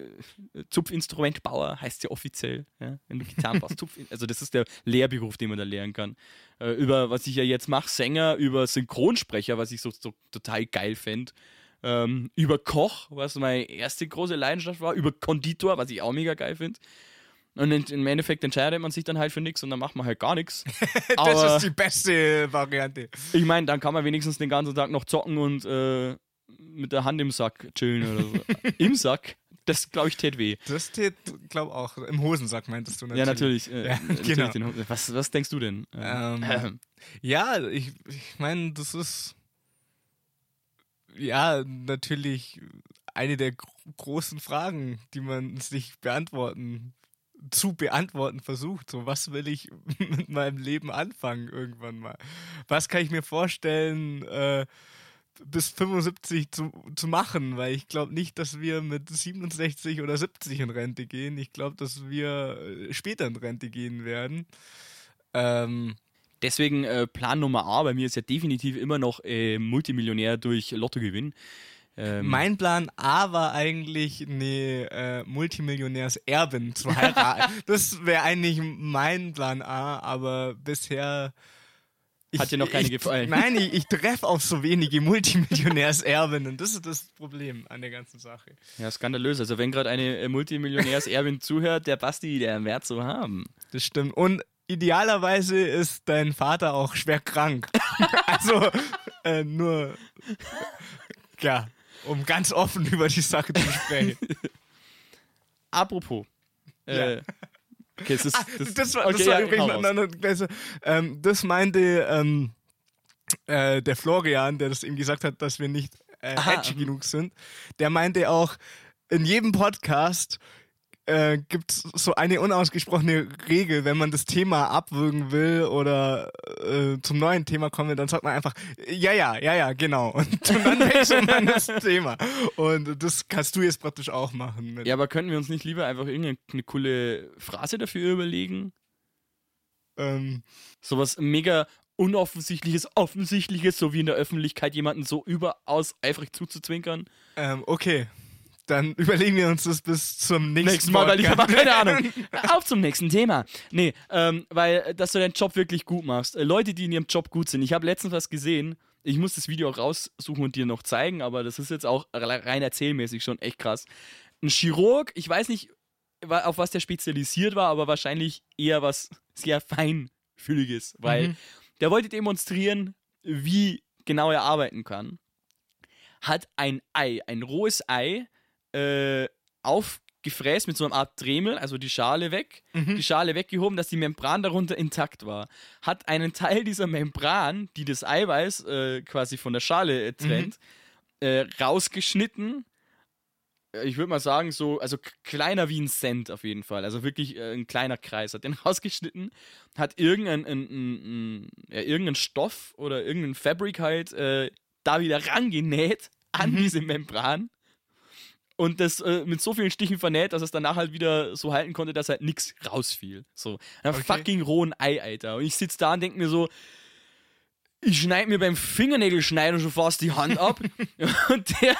äh, Zupfinstrumentbauer heißt ja offiziell ja, wenn du Gitarren baust. Zupf also das ist der Lehrberuf den man da lernen kann. Äh, über was ich ja jetzt mache Sänger über Synchronsprecher was ich so, so total geil fände ähm, über Koch was meine erste große Leidenschaft war über Konditor was ich auch mega geil finde und im Endeffekt entscheidet man sich dann halt für nichts und dann macht man halt gar nichts Das Aber- ist die beste Variante. ich meine, dann kann man wenigstens den ganzen Tag noch zocken und äh, mit der Hand im Sack chillen oder so. Im Sack? Das, glaube ich, tät weh. Das steht, glaube auch, im Hosensack meintest du natürlich. Ja, natürlich. Äh, Ja, natürlich genau. Hund- was, was denkst du denn? Ähm, Ähm, Ja, ich, ich meine, das ist ja natürlich eine der gro großen Fragen, die man sich beantworten, zu beantworten versucht. So, was will ich mit meinem Leben anfangen irgendwann mal? Was kann ich mir vorstellen, äh, bis 75 zu, zu machen? Weil ich glaube nicht, dass wir mit 67 oder 70 in Rente gehen. Ich glaube, dass wir äh, später in Rente gehen werden. Ähm, deswegen äh, Plan Nummer A bei mir ist ja definitiv immer noch äh, Multimillionär durch Lottogewinn. Ähm, Mein Plan A war eigentlich, eine äh, Multimillionärserbin zu heiraten. das wäre eigentlich mein Plan A, aber bisher. Hat dir noch keine ich, gefallen? Nein, ich, ich treffe auf so wenige Multimillionärserbinnen. Das ist das Problem an der ganzen Sache. ja, skandalös. Also wenn gerade eine äh, Multimillionärserbin zuhört, der Basti, der wäre zu haben. Das stimmt. Und idealerweise ist dein Vater auch schwer krank. also äh, nur, ja, um ganz offen über die Sache zu sprechen. Apropos. Äh, okay, das, ist, Ah, das, das, war, okay, das war ja, übrigens noch- noch- also, ähm, das meinte ähm, äh, der Florian, der das ihm gesagt hat, dass wir nicht äh, Aha, edgy genug sind. Der meinte auch, in jedem Podcast äh, gibt es so eine unausgesprochene Regel, wenn man das Thema abwürgen will oder äh, zum neuen Thema kommen will, dann sagt man einfach, ja, ja, ja, ja, genau. Und, und dann wechselt man das Thema. Und das kannst du jetzt praktisch auch machen. Ja, aber könnten wir uns nicht lieber einfach irgendeine coole Phrase dafür überlegen? ähm, Sowas mega unoffensichtliches, offensichtliches, so wie in der Öffentlichkeit jemanden so überaus eifrig zuzuzwinkern. ähm, okay. Dann überlegen wir uns das bis zum nächsten, Nächstes Mal, weil ich habe keine Ahnung. Auf zum nächsten Thema. Nee, ähm, weil, äh, dass du deinen Job wirklich gut machst. Äh, Leute, die in ihrem Job gut sind. Ich habe letztens was gesehen. Ich muss das Video auch raussuchen und dir noch zeigen, aber das ist jetzt auch rein erzählmäßig schon echt krass. Ein Chirurg, ich weiß nicht, auf was der spezialisiert war, aber wahrscheinlich eher was sehr feinfühliges, weil Mhm. der wollte demonstrieren, wie genau er arbeiten kann. Hat ein Ei, ein rohes Ei, äh, aufgefräst mit so einer Art Dremel, also die Schale weg, Mhm. die Schale weggehoben, dass die Membran darunter intakt war. Hat einen Teil dieser Membran, die das Eiweiß äh, quasi von der Schale äh, trennt, äh, rausgeschnitten. Äh, Ich würde mal sagen, so, also kleiner wie ein Cent auf jeden Fall. Also wirklich äh, ein kleiner Kreis. Hat den rausgeschnitten, hat irgendeinen ein, ein, ein, ja, irgendeinen Stoff oder irgendeinen Fabric halt äh, da wieder rangenäht an Mhm. diese Membran und das äh, mit so vielen Stichen vernäht, dass es danach halt wieder so halten konnte, dass halt nichts rausfiel. So. Ein Okay. fucking rohen Ei, Alter. Und ich sitze da und denke mir so, ich schneide mir beim Fingernägelschneiden schon fast die Hand ab. und der,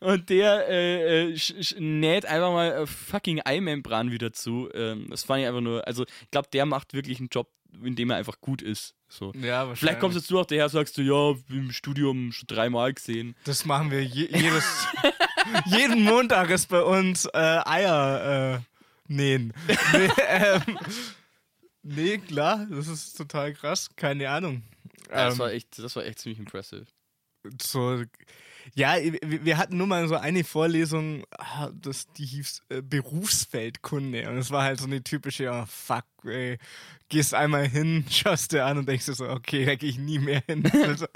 und der äh, äh, näht einfach mal fucking Eimembran wieder zu. Ähm, das fand ich einfach nur, also ich glaube, der macht wirklich einen Job, in dem er einfach gut ist. So. Ja, wahrscheinlich. Vielleicht kommst jetzt du auch daher, sagst du, ja, im Studium schon dreimal gesehen. Das machen wir je, jedes, jeden Montag ist bei uns äh, Eier äh, nähen. Nee, ähm, nee, klar, das ist total krass. Keine Ahnung. Ja, das, Ähm, war echt, das war echt ziemlich impressive. so, ja, wir hatten nur mal so eine Vorlesung, ah, das, die hieß äh, Berufsfeldkunde. Und es war halt so eine typische, oh, fuck, ey, gehst einmal hin, schaust dir an und denkst dir so, okay, da gehe ich nie mehr hin. Also,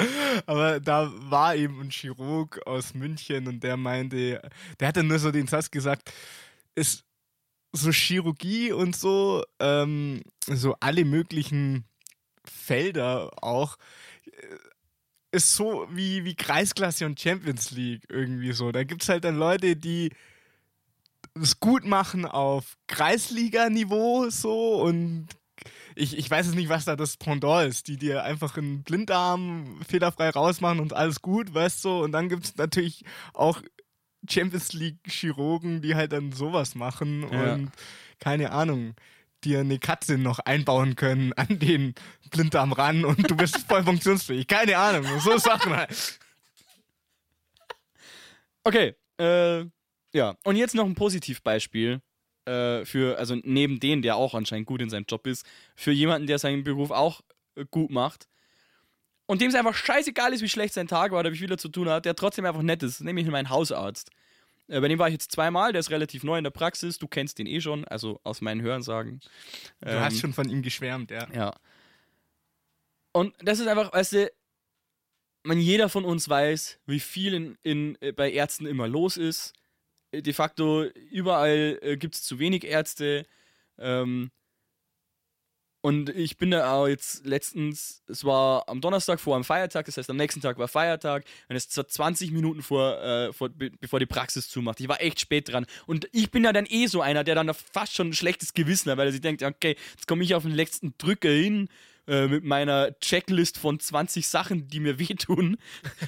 aber da war eben ein Chirurg aus München und der meinte, der hatte nur so den Satz gesagt, ist so Chirurgie und so, ähm, so alle möglichen Felder auch, ist so wie, wie Kreisklasse und Champions League irgendwie so. Da gibt es halt dann Leute, die es gut machen auf Kreisliga-Niveau so und ich, ich weiß jetzt nicht, was da das Pendant ist, die dir einfach einen Blinddarm fehlerfrei rausmachen und alles gut, weißt du, und dann gibt es natürlich auch Champions League-Chirurgen, die halt dann sowas machen Ja. und keine Ahnung, dir eine Katze noch einbauen können an den Blinddarm ran und du bist voll funktionsfähig. Keine Ahnung, so Sachen halt. Okay, äh, ja. Und jetzt noch ein Positivbeispiel äh, für, also neben den, der auch anscheinend gut in seinem Job ist, für jemanden, der seinen Beruf auch äh, gut macht und dem es einfach scheißegal ist, wie schlecht sein Tag war oder wie viel er zu tun hat, der trotzdem einfach nett ist, nämlich mein Hausarzt. Äh, bei dem war ich jetzt zweimal, der ist relativ neu in der Praxis, du kennst den eh schon, also aus meinen Hörensagen. Du hast schon von ihm geschwärmt, ja. Ja. Und das ist einfach, weißt du, man, jeder von uns weiß, wie viel in, in, äh, bei Ärzten immer los ist. Äh, De facto, überall äh, gibt es zu wenig Ärzte. Ähm, und ich bin da auch jetzt letztens, es war am Donnerstag vor einem Feiertag, das heißt am nächsten Tag war Feiertag und es war 20 Minuten vor, äh, vor be bevor die Praxis zumacht. Ich war echt spät dran. Und ich bin ja dann eh so einer, der dann fast schon ein schlechtes Gewissen hat, weil er sich denkt, okay, jetzt komme ich auf den letzten Drücker hin, äh, mit meiner Checklist von 20 Sachen, die mir wehtun,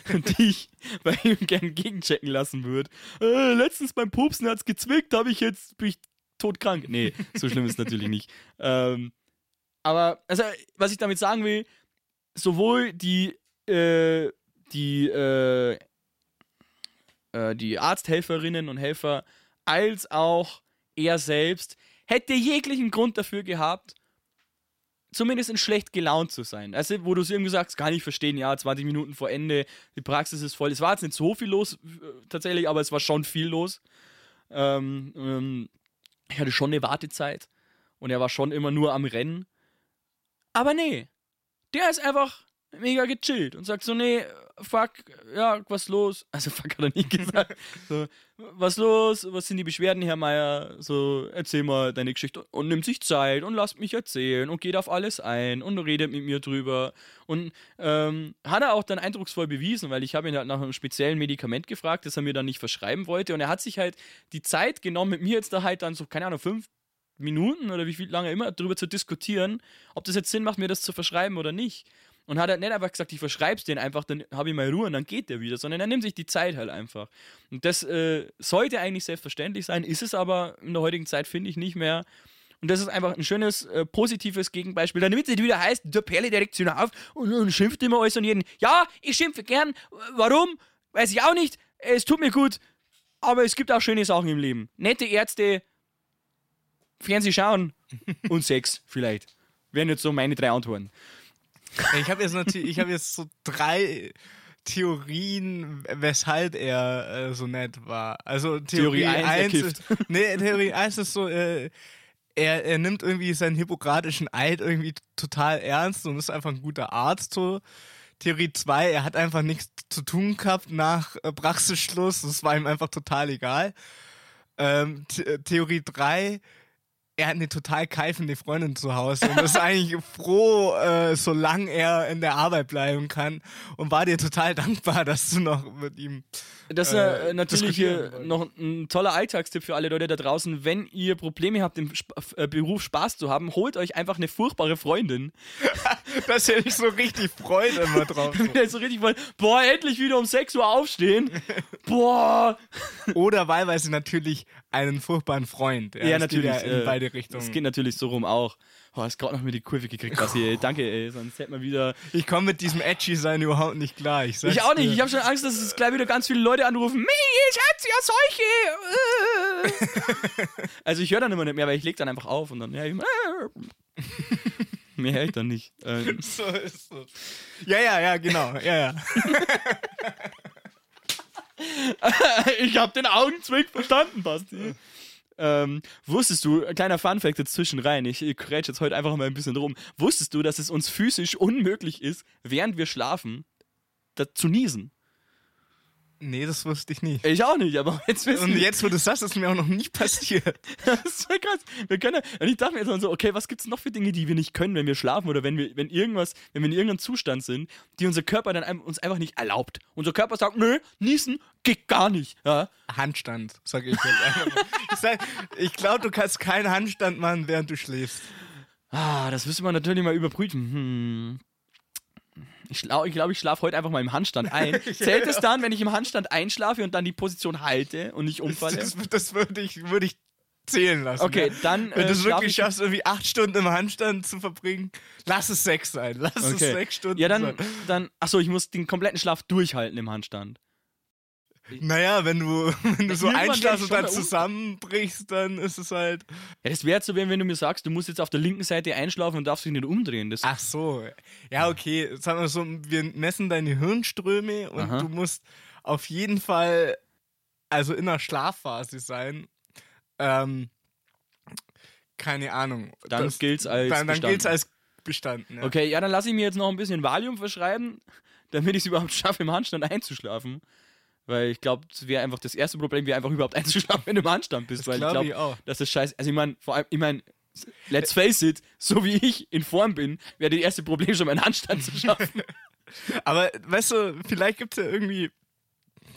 die ich bei ihm gern gegenchecken lassen würde. Äh, letztens beim Pupsen hat's gezwickt, habe ich jetzt, bin ich todkrank. Nee, so schlimm ist es natürlich nicht. Ähm, aber, also, was ich damit sagen will, sowohl die, äh, die, äh, äh, die Arzthelferinnen und Helfer als auch er selbst hätte jeglichen Grund dafür gehabt, zumindest in schlecht gelaunt zu sein. Also, wo du es irgendwie sagst, kann ich verstehen, ja, 20 Minuten vor Ende, die Praxis ist voll. Es war jetzt nicht so viel los, äh, tatsächlich, aber es war schon viel los. Ähm, ähm, ich hatte schon eine Wartezeit und er war schon immer nur am Rennen. Aber nee, der ist einfach mega gechillt und sagt so, nee, fuck, ja, was los? Also fuck hat er nie gesagt. so, was los? Was sind die Beschwerden, Herr Meier? So, erzähl mal deine Geschichte und nimmt sich Zeit und lasst mich erzählen und geht auf alles ein und redet mit mir drüber. Und ähm, hat er auch dann eindrucksvoll bewiesen, weil ich habe ihn halt nach einem speziellen Medikament gefragt, das er mir dann nicht verschreiben wollte. Und er hat sich halt die Zeit genommen, mit mir jetzt da halt dann so, keine Ahnung, fünf Minuten oder wie viel lange immer darüber zu diskutieren, ob das jetzt Sinn macht, mir das zu verschreiben oder nicht. Und hat halt nicht einfach gesagt, ich verschreib's den einfach, dann habe ich mal Ruhe und dann geht der wieder, sondern er nimmt sich die Zeit halt einfach. Und das äh, sollte eigentlich selbstverständlich sein, ist es aber in der heutigen Zeit, finde ich, nicht mehr. Und das ist einfach ein schönes, äh, positives Gegenbeispiel. Damit es nicht wieder heißt, der Perle direkt auf und, und schimpft immer alles und jeden. Ja, ich schimpfe gern. Warum? Weiß ich auch nicht. Es tut mir gut. Aber es gibt auch schöne Sachen im Leben. Nette Ärzte, Fernseh schauen und Sex vielleicht. Wären jetzt so meine drei Antworten. Ich habe jetzt natürlich, ich habe jetzt so drei Theorien, weshalb er äh, so nett war. Also Theorie, Theorie 1 ist, nee, Theorie 1 ist so, äh, er, er nimmt irgendwie seinen hippokratischen Eid irgendwie total ernst und ist einfach ein guter Arzt so. Theorie 2, er hat einfach nichts zu tun gehabt nach äh, Praxisschluss, das war ihm einfach total egal. Ähm, Theorie 3, er hat eine total keifende Freundin zu Hause und ist eigentlich froh, äh, solange er in der Arbeit bleiben kann und war dir total dankbar, dass du noch mit ihm. Das ist äh, natürlich noch ein toller Alltagstipp für alle Leute da draußen. Wenn ihr Probleme habt, im Sp äh, Beruf Spaß zu haben, holt euch einfach eine furchtbare Freundin. dass ihr nicht so richtig Freude immer drauf. Wenn so richtig wollt, boah, endlich wieder um 6 Uhr aufstehen. boah. Oder wahlweise natürlich einen furchtbaren Freund. Ja, ja natürlich. Äh, beide Richtungen. Es geht natürlich so rum auch. Oh, hast gerade noch mir die Kurve gekriegt, Basti, ey. Danke, ey. Sonst hätte man wieder. Ich komme mit diesem Edgy sein überhaupt nicht klar. Ich, ich auch nicht. Ich habe schon Angst, dass es gleich wieder ganz viele Leute anrufen. Mii, ich hatte ja solche. also ich höre dann immer nicht mehr, weil ich leg dann einfach auf und dann. Ja, ich, mehr höre ich dann nicht. Ähm. So ist es. Ja, ja, ja, genau. Ja, ja. ich habe den Augenzwick verstanden, Basti. Ähm, wusstest du, kleiner Funfact jetzt zwischen rein, ich, grätsch jetzt heute einfach mal ein bisschen rum. Wusstest du, dass es uns physisch unmöglich ist, während wir schlafen, zu niesen? Nee, das wusste ich nicht. Ich auch nicht, aber jetzt wissen Und jetzt, wo du sagst, ist mir auch noch nie passiert. das ist so krass. Wir können, und ich dachte mir jetzt so, okay, was gibt es noch für Dinge, die wir nicht können, wenn wir schlafen oder wenn wir, wenn irgendwas, wenn wir in irgendeinem Zustand sind, die unser Körper dann uns einfach nicht erlaubt. Unser Körper sagt, nö, niesen geht gar nicht. Ja? Handstand, sag ich jetzt einfach Ich, sag, ich glaube, du kannst keinen Handstand machen, während du schläfst. Ah, das müsste man natürlich mal überprüfen. Hm. Ich glaube, ich, glaub, ich schlafe heute einfach mal im Handstand ein. Zählt es dann, wenn ich im Handstand einschlafe und dann die Position halte und nicht umfalle? Das, das, das würde ich, würd ich zählen lassen. Okay, ja. dann. Wenn äh, du es wirklich schaffst, irgendwie acht Stunden im Handstand zu verbringen, lass es sechs sein. Lass okay. es sechs Stunden Ja, dann, sein. dann. Achso, ich muss den kompletten Schlaf durchhalten im Handstand. Naja, wenn du, wenn du so einschlafst und dann zusammenbrichst, dann ist es halt. Ja, das wäre so, wenn, wenn du mir sagst, du musst jetzt auf der linken Seite einschlafen und darfst dich nicht umdrehen. Das Ach so. Ja, okay. Sagen wir so, wir messen deine Hirnströme und Aha. du musst auf jeden Fall also in der Schlafphase sein. Ähm, keine Ahnung. Dann gilt es als dann, dann gilt's als bestanden. Ja. Okay, ja, dann lasse ich mir jetzt noch ein bisschen Valium verschreiben, damit ich es überhaupt schaffe, im Handstand einzuschlafen. Weil ich glaube, das wäre einfach das erste Problem, wäre einfach überhaupt einzuschlafen, wenn du im Handstand bist. Das weil ich glaube, glaub, das scheiße. Also ich meine, vor allem, ich meine, let's face it, so wie ich in Form bin, wäre das erste Problem schon, meinen Handstand zu schaffen. Aber weißt du, vielleicht gibt es ja irgendwie,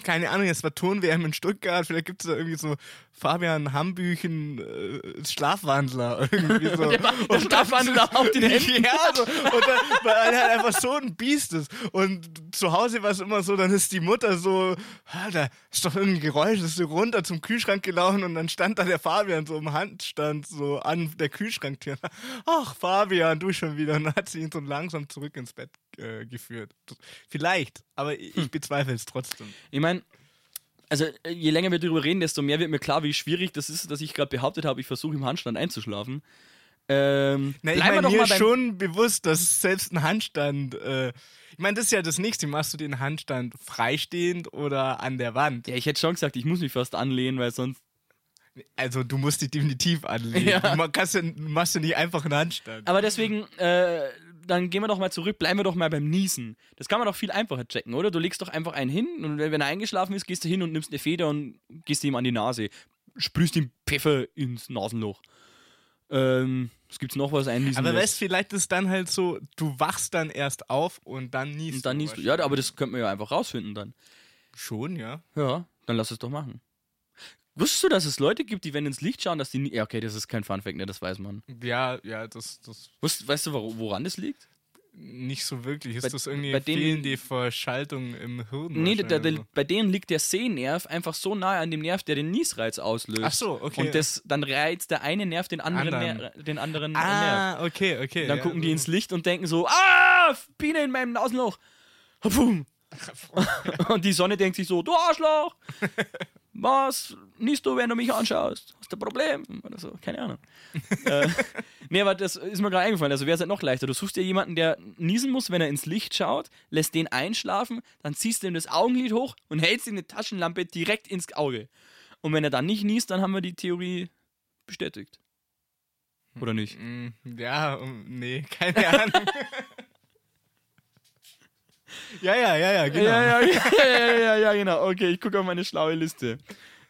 keine Ahnung, es war Turn-WM in Stuttgart, vielleicht gibt es da irgendwie so Fabian Hambüchen äh, Schlafwandler irgendwie so. Der, der Schlafwandler auf den Händen. Ja, so, und dann, weil er halt einfach so ein Biest ist. Und zu Hause war es immer so, dann ist die Mutter so, "Ah, da ist doch irgendein Geräusch, ist so runter zum Kühlschrank gelaufen und dann stand da der Fabian so im Handstand so an der Kühlschranktür. Ach, Fabian, du schon wieder. Und dann hat sie ihn so langsam zurück ins Bett äh, geführt. Vielleicht, aber ich, Hm. ich bezweifle es trotzdem. Ich meine, also äh, je länger wir darüber reden, desto mehr wird mir klar, wie schwierig das ist, dass ich gerade behauptet habe, ich versuche im Handstand einzuschlafen. Ähm, Na, ich meine, doch mir beim, schon bewusst, dass selbst ein Handstand, äh, ich meine, das ist ja das nächste. Machst du den Handstand freistehend oder an der Wand? Ja, ich hätte schon gesagt, ich muss mich fast anlehnen, weil sonst. Also du musst dich definitiv anlegen. Ja. Du ma- kannst ja, machst ja nicht einfach einen Handstand. Aber deswegen, äh, dann gehen wir doch mal zurück, bleiben wir doch mal beim Niesen. Das kann man doch viel einfacher checken, oder? Du legst doch einfach einen hin und wenn er eingeschlafen ist, gehst du hin und nimmst eine Feder und gehst ihm an die Nase. Sprühst ihm Pfeffer ins Nasenloch. Ähm, es gibt's noch was einniesen Aber weißt vielleicht ist dann halt so, du wachst dann erst auf und dann niest Und dann du. niest du. Ja, aber das könnte man ja einfach rausfinden dann. Schon, ja. Ja, dann lass es doch machen. Wusstest du, dass es Leute gibt, die, wenn ins Licht schauen, dass die nie. Ja, okay, das ist kein Funfact, ne, das weiß man. Ja, ja, das, das Wusst, weißt du, wor- woran das liegt? nicht so wirklich. Ist Bei- das irgendwie bei denen- fehlende Verschaltung im Hirn? Nee, der, wahrscheinlich bei denen liegt der Sehnerv einfach so nahe an dem Nerv, der den Niesreiz auslöst. Ach so, okay. Und das, dann reizt der eine Nerv den anderen, Anderen. Ner den anderen so. Nerv. Ah, okay, okay. Dann ja, gucken die so. ins Licht und denken so, ah, Biene in meinem Nasenloch. Pum. und die Sonne denkt sich so, du Arschloch, was niest du, wenn du mich anschaust? Hast du ein Problem? Oder so, keine Ahnung. äh, nee, aber das ist mir gerade eingefallen. Also wäre es halt noch leichter. Du suchst dir jemanden, der niesen muss, wenn er ins Licht schaut, lässt den einschlafen, dann ziehst du ihm das Augenlid hoch und hältst ihm eine Taschenlampe direkt ins Auge. Und wenn er dann nicht niest, dann haben wir die Theorie bestätigt. Oder nicht? Mm, Ja, nee, keine Ahnung. Ja, ja, ja, ja, genau. Ja, ja, ja, ja, ja, ja, genau. Okay, ich gucke auf meine schlaue Liste.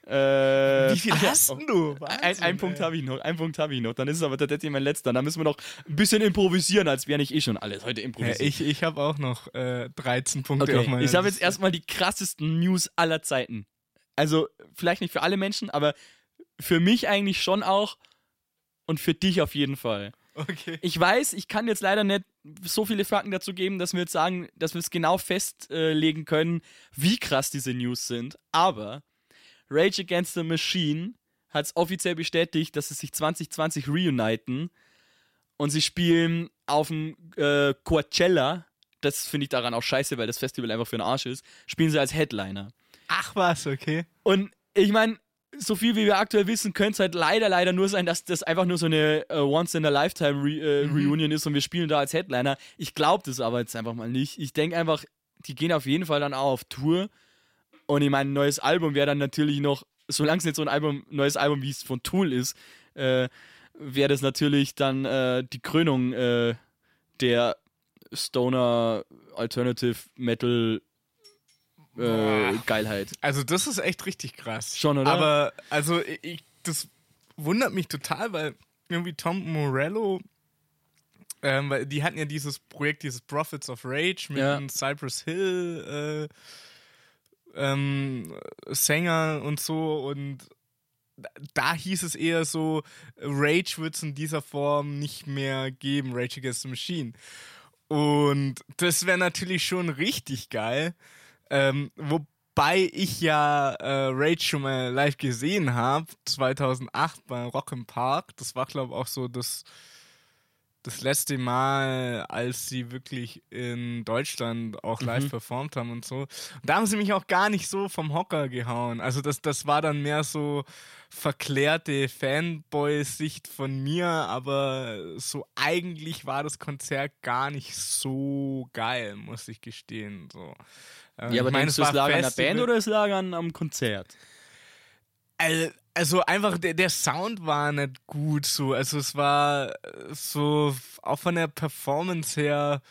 Äh, Wie viel ja, hast oh, denn du? Ein, Wahnsinn, ein Punkt ey. habe ich noch, ein Punkt habe ich noch. Dann ist es aber tatsächlich mein letzter. Dann müssen wir noch ein bisschen improvisieren, als wäre nicht eh schon alles heute Ja, improvisiert. ich ich habe auch noch äh, 13 Punkte auf okay, meiner ich habe jetzt erstmal die krassesten News aller Zeiten. Also, vielleicht nicht für alle Menschen, aber für mich eigentlich schon auch und für dich auf jeden Fall. Okay. Ich weiß, ich kann jetzt leider nicht so viele Fakten dazu geben, dass wir jetzt sagen, dass wir es genau festlegen können, wie krass diese News sind. Aber Rage Against the Machine hat es offiziell bestätigt, dass sie sich 2020 reuniten und sie spielen auf dem äh, Coachella. Das finde ich daran auch scheiße, weil das Festival einfach für den Arsch ist. Spielen sie als Headliner. Ach was, okay. Und ich meine, so viel wie wir aktuell wissen, könnte es halt leider, leider nur sein, dass das einfach nur so eine äh, Once-in-a-Lifetime-Reunion ist und wir spielen da als Headliner. Ich glaube das aber jetzt einfach mal nicht. Ich denke einfach, die gehen auf jeden Fall dann auch auf Tour. Und ich meine, ein neues Album wäre dann natürlich noch, solange es nicht so ein Album, neues Album wie es von Tool ist, äh, wäre das natürlich dann äh, die Krönung äh, der Stoner Alternative Metal äh. Geilheit. Also das ist echt richtig krass. Schon, oder? Aber also ich, das wundert mich total, weil irgendwie Tom Morello, ähm, weil die hatten ja dieses Projekt, dieses Prophets of Rage mit Ja. Cypress Hill äh, ähm, Sänger und so und da hieß es eher so, Rage wird es in dieser Form nicht mehr geben, Rage Against the Machine. Und das wäre natürlich schon richtig geil. Ähm, wobei ich ja äh, Rage schon mal live gesehen habe, 2008 bei Rock im Park. Das war, glaube ich, auch so das, das letzte Mal, als sie wirklich in Deutschland auch live Mhm. performt haben und so. Und da haben sie mich auch gar nicht so vom Hocker gehauen. Also das, das war dann mehr so verklärte Fanboy-Sicht von mir, aber so eigentlich war das Konzert gar nicht so geil, muss ich gestehen. So. Äh, Ja, aber ich es du, es lag an der Band oder es lag an, am Konzert? Al- Also einfach, der, der Sound war nicht gut so. Also es war äh, so, auch von der Performance her,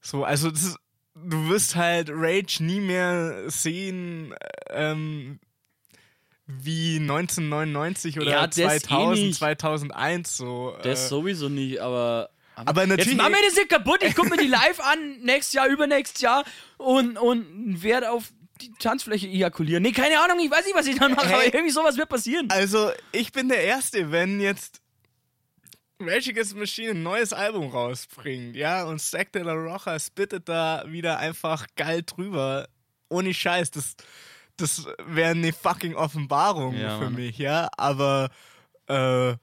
so, also ist, du wirst halt Rage nie mehr sehen, ähm, wie 1999 oder Ja, das eh 2000, nicht. 2001 so. Das äh, sowieso nicht, aber. Aber natürlich- Jetzt machen wir das nicht kaputt. Ich gucke mir die live an, nächstes Jahr, übernächstes Jahr und, und werde auf die Tanzfläche ejakulieren. Nee, keine Ahnung, ich weiß nicht, was ich dann mache, Hey. aber irgendwie sowas wird passieren. Also, ich bin der Erste, wenn jetzt Rage Against Machine ein neues Album rausbringt, ja, und Zack de la Rocha spittet da wieder einfach geil drüber. Ohne Scheiß, das, das wäre eine fucking Offenbarung Ja, für Mann. mich, ja, aber äh,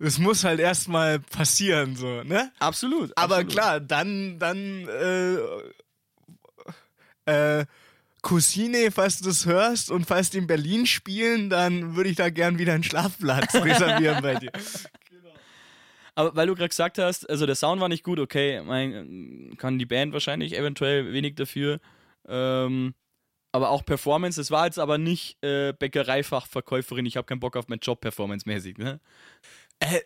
es muss halt erstmal passieren, so, ne? Absolut. Aber absolut. klar, dann, dann, äh, äh, Cousine, falls du das hörst und falls die in Berlin spielen, dann würde ich da gern wieder einen Schlafplatz reservieren bei dir. Aber weil du gerade gesagt hast, also der Sound war nicht gut, okay, mein, kann die Band wahrscheinlich eventuell wenig dafür. Ähm, aber auch Performance, es war jetzt aber nicht äh, Bäckereifachverkäuferin, ich habe keinen Bock auf meinen Job performance-mäßig, ne? Äh,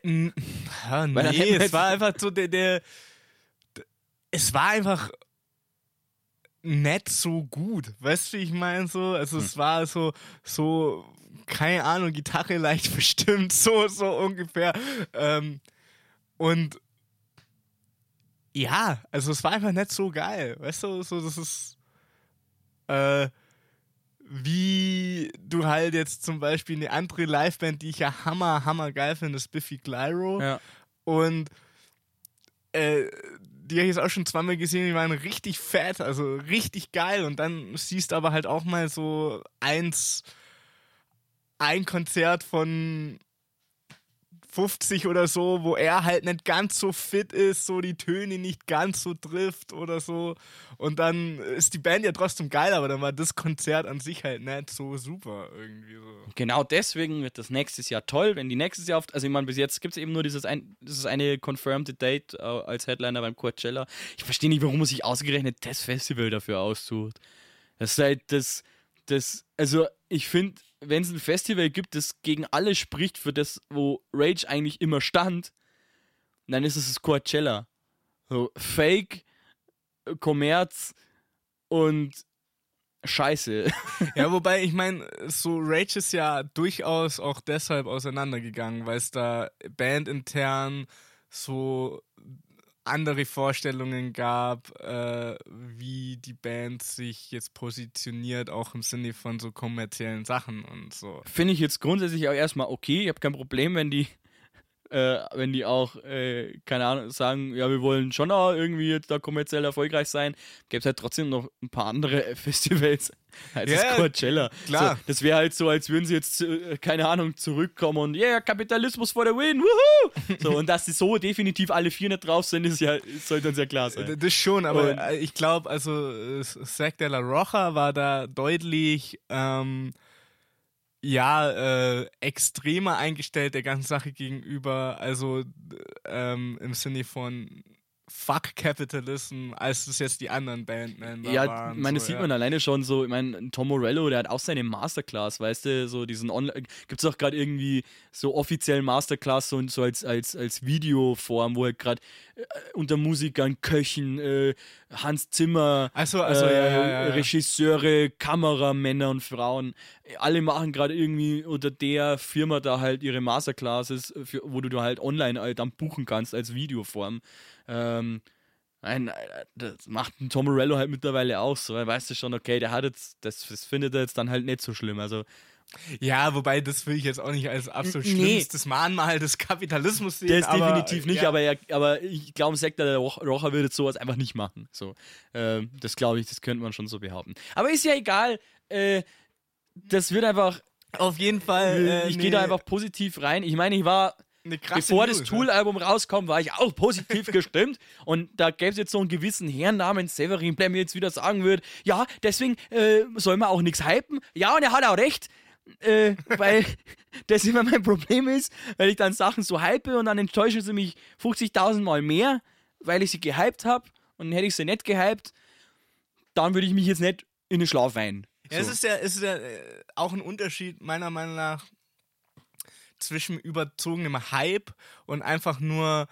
ja, nee, es war einfach so der, der, der, es war einfach nicht so gut, weißt du, wie ich meine so, also Hm. es war so, so, keine Ahnung, Gitarre leicht verstimmt, so, so ungefähr, ähm, und ja, also es war einfach nicht so geil, weißt du, so, das ist, äh, wie du halt jetzt zum Beispiel eine andere Liveband, die ich ja hammer, hammer geil finde, ist Biffy Clyro. Ja. Und äh, die habe ich jetzt auch schon zweimal gesehen, die waren richtig fett, also richtig geil. Und dann siehst du aber halt auch mal so eins, ein Konzert von 50 oder so, wo er halt nicht ganz so fit ist, so die Töne nicht ganz so trifft oder so. Und dann ist die Band ja trotzdem geil, aber dann war das Konzert an sich halt nicht so super irgendwie so. Genau deswegen wird das nächstes Jahr toll, wenn die nächstes Jahr, auf, also ich meine, bis jetzt gibt es eben nur dieses, ein, dieses eine confirmed Date äh, als Headliner beim Coachella. Ich verstehe nicht, warum man sich ausgerechnet das Festival dafür aussucht. Das ist halt das, das, also ich finde, wenn es ein Festival gibt, das gegen alles spricht, für das, wo Rage eigentlich immer stand, dann ist es das Coachella. So Fake, Kommerz und Scheiße. Ja, wobei, ich meine, so Rage ist ja durchaus auch deshalb auseinandergegangen, weil es da bandintern so andere Vorstellungen gab, äh, wie die Band sich jetzt positioniert, auch im Sinne von so kommerziellen Sachen und so. Finde ich jetzt grundsätzlich auch erstmal okay. Ich habe kein Problem, wenn die, äh, wenn die auch, äh, keine Ahnung, sagen, ja, wir wollen schon auch irgendwie jetzt da kommerziell erfolgreich sein. Gäbe es halt trotzdem noch ein paar andere Festivals als Ja, das Coachella. klar. So, das wäre halt so, als würden sie jetzt, äh, keine Ahnung, zurückkommen und yeah, Kapitalismus for the win, wuhu! So, und dass sie so definitiv alle vier nicht drauf sind, ist ja, sollte uns ja klar sein. Das schon, aber Und- äh, ich glaube, also äh, Zack de la Rocha war da deutlich ähm, ja, äh, extremer eingestellt der ganzen Sache gegenüber, also ähm, im Sinne von Fuck Capitalism, als das jetzt die anderen Bandmember Ja, waren. ich meine, das so, sieht ja. man alleine schon so. Ich meine, Tom Morello, der hat auch seine Masterclass, weißt du, so diesen Online. Gibt es auch gerade irgendwie so offiziell Masterclass und so als, als, als Videoform, wo er gerade äh, unter Musikern, Köchen, äh, Hans Zimmer, Ach so, ach so, äh, ja. Regisseure, Kameramänner und Frauen, alle machen gerade irgendwie unter der Firma da halt ihre Masterclasses, für, wo du da halt online halt dann buchen kannst als Videoform. Ähm, Nein, äh, das macht ein Tom Morello halt mittlerweile auch so. Er weiß ja schon, okay, der hat jetzt, das, das findet er jetzt dann halt nicht so schlimm. Also, Ja, wobei das will ich jetzt auch nicht als absolut Nee. schlimmstes Mahnmal des Kapitalismus sehen. der ist aber, definitiv nicht, ja. aber, er, aber ich glaube, Sektor der Roch- Rocher würde sowas einfach nicht machen. So, ähm, das glaube ich, das könnte man schon so behaupten. Aber ist ja egal. Äh, das wird einfach, Auf jeden Fall. Äh, ich gehe da einfach positiv rein. Ich meine, ich war Bevor News, das. Tool-Album rauskommt, war ich auch positiv gestimmt. Und da gäbe es jetzt so einen gewissen Herrn namens Severin, der mir jetzt wieder sagen würde, ja, deswegen äh, soll man auch nichts hypen. Ja, und er hat auch recht. Äh, weil das immer mein Problem ist, weil ich dann Sachen so hype und dann enttäuschen sie mich 50.000 Mal mehr, weil ich sie gehypt habe. Und hätte ich sie nicht gehypt, dann würde ich mich jetzt nicht in den Schlaf weinen. Ja, es So. ist ja, es ist ja äh, auch ein Unterschied, meiner Meinung nach, zwischen überzogenem Hype und einfach nur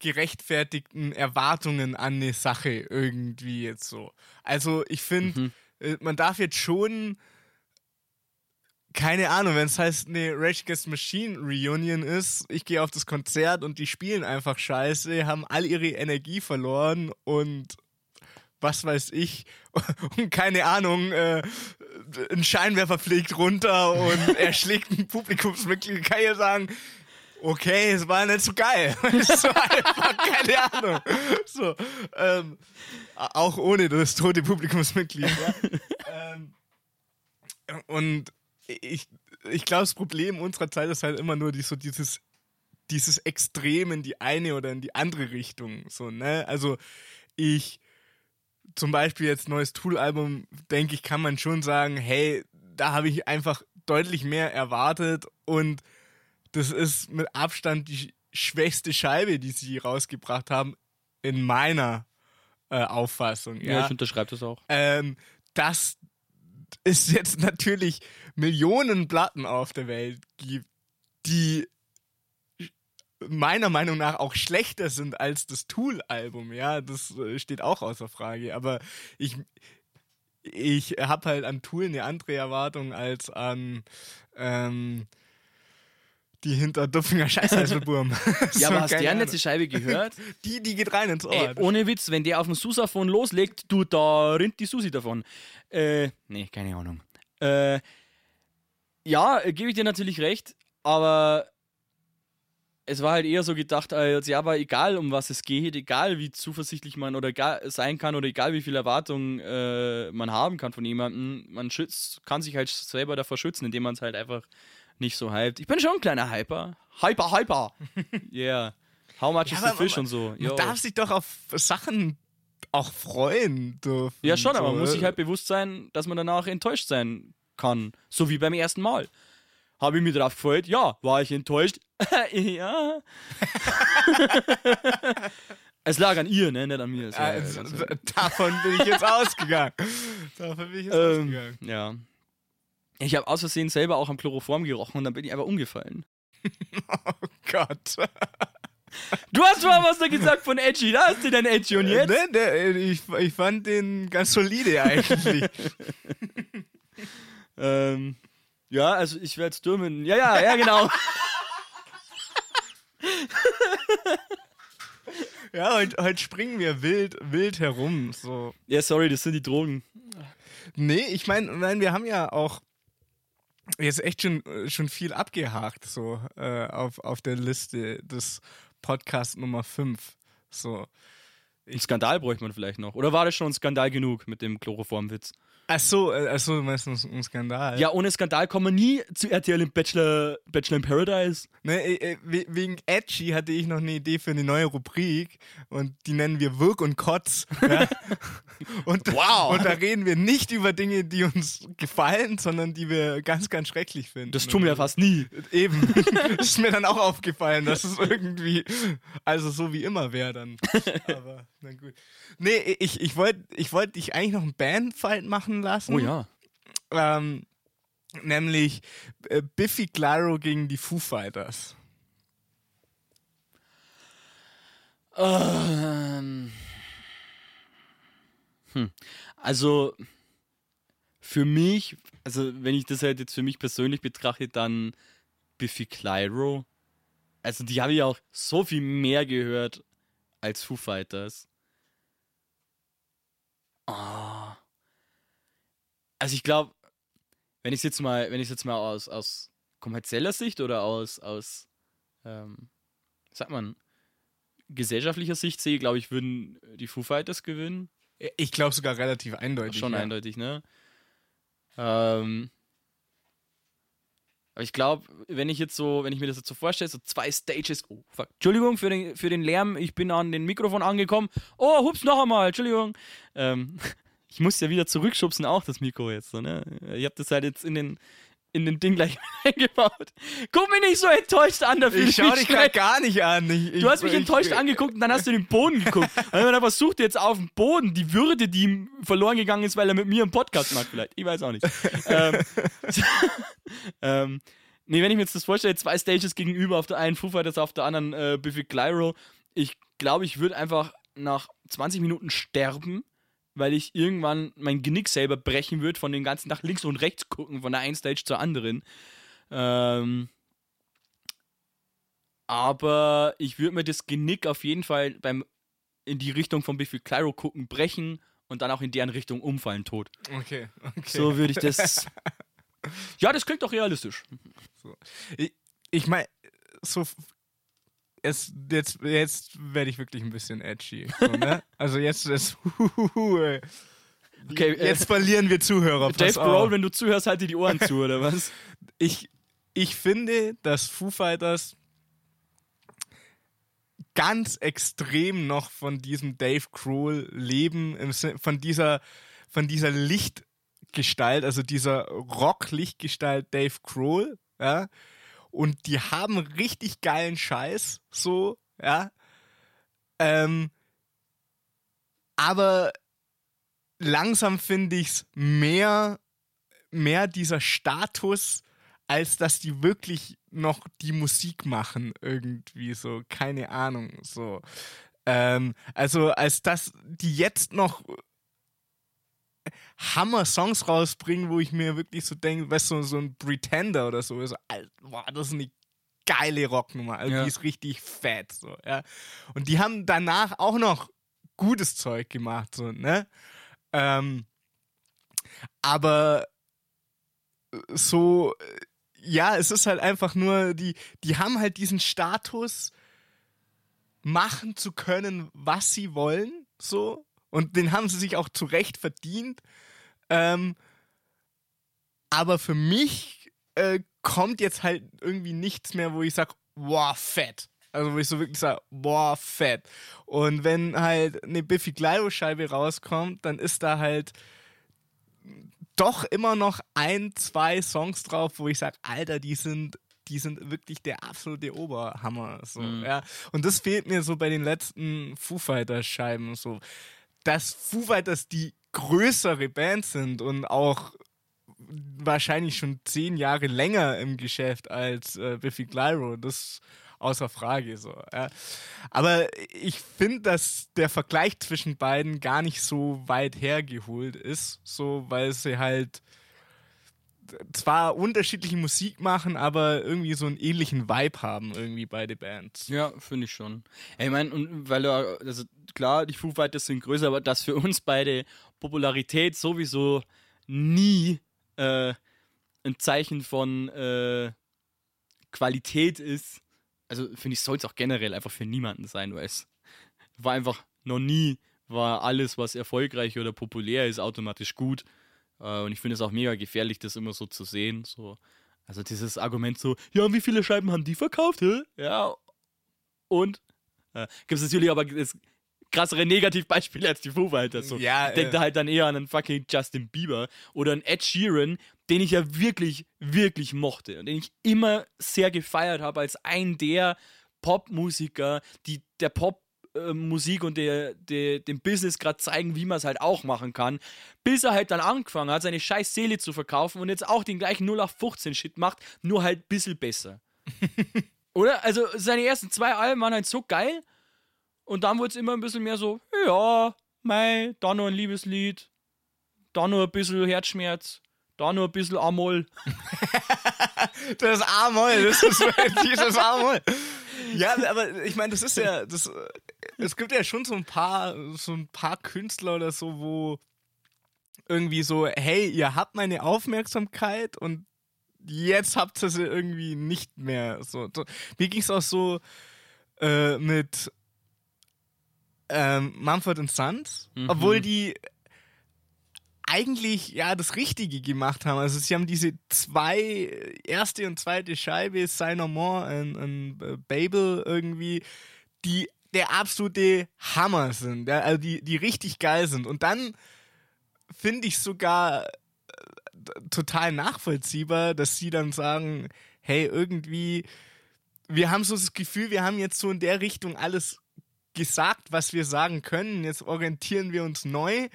gerechtfertigten Erwartungen an eine Sache irgendwie jetzt so. Also ich finde, Mhm. äh, man darf jetzt schon, keine Ahnung, wenn es heißt, eine Rage Against Machine Reunion ist, ich gehe auf das Konzert und die spielen einfach scheiße, haben all ihre Energie verloren und was weiß ich, und keine Ahnung, äh, ein Scheinwerfer fliegt runter und er schlägt ein Publikumsmitglied, kann ja sagen, okay, es war nicht so geil. Es war einfach keine Ahnung. So, ähm, auch ohne das tote Publikumsmitglied. Ja. ähm, und ich, ich glaube, das Problem unserer Zeit ist halt immer nur die, so dieses, dieses Extrem in die eine oder in die andere Richtung. So, ne? Also ich zum Beispiel jetzt neues Tool-Album, denke ich, kann man schon sagen, hey, da habe ich einfach deutlich mehr erwartet und das ist mit Abstand die schwächste Scheibe, die sie rausgebracht haben, in meiner äh, Auffassung. Ja, ja, ich unterschreibe das auch. Ähm, das es jetzt natürlich Millionen Platten auf der Welt gibt, die meiner Meinung nach auch schlechter sind als das Tool-Album, ja, das äh, steht auch außer Frage. Aber ich, ich habe halt an Tool eine andere Erwartung als an ähm, die hinter Dupfinger Scheißheißelburm. so, ja, aber hast du der letzte Scheibe gehört? Die, die geht rein ins Ohr. Ey, ohne Witz, wenn der auf dem Susafon loslegt, du, da rinnt die Susi davon. Äh, nee, keine Ahnung. Äh, ja, gebe ich dir natürlich recht, aber es war halt eher so gedacht, als ja, aber egal um was es geht, egal wie zuversichtlich man oder egal sein kann oder egal wie viel Erwartung äh, man haben kann von jemandem, man schützt, kann sich halt selber davor schützen, indem man es halt einfach nicht so hypt. Ich bin schon ein kleiner Hyper. Hyper, Hyper. yeah. How much ja, is the fish man, und so. Yo. Man darf sich doch auf Sachen auch freuen dürfen. Ja, schon, so. aber man muss sich halt bewusst sein, dass man danach enttäuscht sein kann. So wie beim ersten Mal. Habe ich mich drauf gefreut? Ja. War ich enttäuscht? ja. es lag an ihr, ne? Nicht an mir. Ja, also, davon bin ich jetzt ausgegangen. Davon bin ich jetzt ähm, ausgegangen. Ja. Ich habe aus Versehen selber auch am Chloroform gerochen und dann bin ich einfach umgefallen. oh Gott. Du hast mal was da gesagt von Edgy, da hast du dein Edgy und jetzt? Ne, der, ich, ich fand den ganz solide eigentlich. ähm, ja, also ich werde stürmen. Ja, ja, ja, genau. ja, heute, heute springen wir wild, wild herum. So. Ja, sorry, das sind die Drogen. Nee, ich meine, mein, wir haben ja auch jetzt echt schon, schon viel abgehakt, so äh, auf, auf der Liste des Podcast Nummer 5. So. Ein Skandal bräuchte man vielleicht noch. Oder war das schon ein Skandal genug mit dem Chloroformwitz? Ach so, äh, ach so, meistens ein Skandal. Ja, ohne Skandal kommen wir nie zu RTL im Bachelor, Bachelor in Paradise. Ne, äh, äh, wegen Edgy hatte ich noch eine Idee für eine neue Rubrik und die nennen wir Wirk und Kotz. Ja? und, wow. Und da reden wir nicht über Dinge, die uns gefallen, sondern die wir ganz, ganz schrecklich finden. Das tun wir ja fast nie. Eben. das ist mir dann auch aufgefallen, dass es irgendwie, also so wie immer wäre dann. Aber, na gut. Nee, ich, ich wollte ich wollt dich eigentlich noch einen Bandfight machen lassen. Oh ja. Ähm, nämlich äh, Biffy Clyro gegen die Foo Fighters. Ähm. Hm. Also für mich, also wenn ich das halt jetzt für mich persönlich betrachte, dann Biffy Clyro. Also die habe ich auch so viel mehr gehört als Foo Fighters. Oh. Also ich glaube, wenn ich jetzt mal, wenn ich jetzt mal aus, aus kommerzieller Sicht oder aus, aus ähm, sagt man, gesellschaftlicher Sicht sehe, glaube ich, würden die Foo Fighters gewinnen. Ich glaube sogar relativ eindeutig. Schon ja. eindeutig, ne? Ähm, aber ich glaube, wenn ich jetzt so, wenn ich mir das jetzt so vorstelle, so zwei Stages. Oh, fuck. Entschuldigung für den, für den Lärm, ich bin an den Mikrofon angekommen. Oh, hups, noch einmal, Entschuldigung. Ähm, ich muss ja wieder zurückschubsen, auch das Mikro jetzt. So, ne? Ich habe das halt jetzt in den, in den Ding gleich eingebaut. Guck mich nicht so enttäuscht an dafür. Ich schau dich grad gar nicht an. Ich, ich, du hast mich ich, enttäuscht angeguckt und dann hast du den Boden geguckt. Und dann versucht jetzt auf dem Boden die Würde, die ihm verloren gegangen ist, weil er mit mir einen Podcast macht, vielleicht. Ich weiß auch nicht. ähm, ähm, nee, wenn ich mir jetzt das vorstelle, zwei Stages gegenüber, auf der einen Foo Fighters, auf der anderen äh, Biffy Clyro. Ich glaube, ich würde einfach nach 20 Minuten sterben weil ich irgendwann mein Genick selber brechen würde von den ganzen nach links und rechts gucken, von der einen Stage zur anderen. Ähm, aber ich würde mir das Genick auf jeden Fall beim in die Richtung von Biffy Clyro gucken brechen und dann auch in deren Richtung umfallen tot. Okay, okay. So würde ich das. ja, das klingt doch realistisch. So. Ich, ich meine, so es, jetzt, jetzt werde ich wirklich ein bisschen edgy. So, ne? also jetzt ist. Okay, äh, jetzt verlieren wir Zuhörer. Dave. Grohl, wenn du zuhörst, halt dir die Ohren zu, oder was? ich, ich finde, dass Foo Fighters ganz extrem noch von diesem Dave Grohl leben, im von dieser, von dieser Lichtgestalt, also dieser Rock-Lichtgestalt Dave Grohl, ja. Und die haben richtig geilen Scheiß, so, ja. Ähm, aber langsam finde ich es mehr, mehr dieser Status, als dass die wirklich noch die Musik machen, irgendwie so, keine Ahnung, so. Ähm, also, als dass die jetzt noch Hammer-Songs rausbringen, wo ich mir wirklich so denke, weißt du, so ein Pretender oder so, so Alter, boah, das ist eine geile Rocknummer, also Ja. die ist richtig fett, so, ja. Und die haben danach auch noch gutes Zeug gemacht, so, ne? Ähm, aber so, ja, es ist halt einfach nur, die, die haben halt diesen Status, machen zu können, was sie wollen, so. Und den haben sie sich auch zu Recht verdient. Ähm, aber für mich äh, kommt jetzt halt irgendwie nichts mehr, wo ich sage, boah, fett. Also wo ich so wirklich sage, boah, fett. Und wenn halt eine Biffy Clyro-Scheibe rauskommt, dann ist da halt doch immer noch ein, zwei Songs drauf, wo ich sage, Alter, die sind, die sind wirklich der absolute Oberhammer. So, Mhm. ja. Und das fehlt mir so bei den letzten Foo Fighters Scheiben. So. Dass Foo Fighters die größere Band sind und auch wahrscheinlich schon zehn Jahre länger im Geschäft als äh, Biffy Clyro, das außer Frage so. Ja. Aber ich finde, dass der Vergleich zwischen beiden gar nicht so weit hergeholt ist, so weil sie halt zwar unterschiedliche Musik machen, aber irgendwie so einen ähnlichen Vibe haben, irgendwie beide Bands. Ja, finde ich schon. Ich meine, weil du, also klar, die Foo Fighters sind größer, aber dass für uns beide Popularität sowieso nie äh, ein Zeichen von äh, Qualität ist, also finde ich, soll es auch generell einfach für niemanden sein, weil es war einfach noch nie, war alles, was erfolgreich oder populär ist, automatisch gut. Äh, und ich finde es auch mega gefährlich, das immer so zu sehen. So. Also dieses Argument so, ja, und wie viele Scheiben haben die verkauft? Hä? Ja, und äh, gibt es natürlich aber das krassere Negativbeispiele als die Foo Fighters. So. Ja, ich denke äh. da halt dann eher an einen fucking Justin Bieber oder einen Ed Sheeran, den ich ja wirklich, wirklich mochte und den ich immer sehr gefeiert habe als ein der Popmusiker, die der Pop äh, Musik und der, der, dem Business gerade zeigen, wie man es halt auch machen kann, bis er halt dann angefangen hat, seine scheiß Seele zu verkaufen und jetzt auch den gleichen 0815 Shit macht, nur halt ein bisschen besser. Oder? Also seine ersten zwei Alben waren halt so geil und dann wurde es immer ein bisschen mehr so, ja, mei, da noch ein Liebeslied, da noch ein bisschen Herzschmerz, da noch ein bisschen Amol. Das A-Moll, das ist dieses A-Moll. Ja, aber ich meine, das ist ja, das, es gibt ja schon so ein paar, so ein paar Künstler oder so, wo irgendwie so, hey, ihr habt meine Aufmerksamkeit und jetzt habt ihr sie irgendwie nicht mehr. So, so. Mir ging es auch so äh, mit ähm, Mumford Sons, Mhm. obwohl die eigentlich ja das Richtige gemacht haben. Also sie haben diese zwei, erste und zweite Scheibe, Say No More und, und äh, Babel irgendwie, die der absolute Hammer sind, ja, also die, die richtig geil sind. Und dann finde ich sogar äh, total nachvollziehbar, dass sie dann sagen, hey, irgendwie, wir haben so das Gefühl, wir haben jetzt so in der Richtung alles gesagt, was wir sagen können. Jetzt orientieren wir uns neu.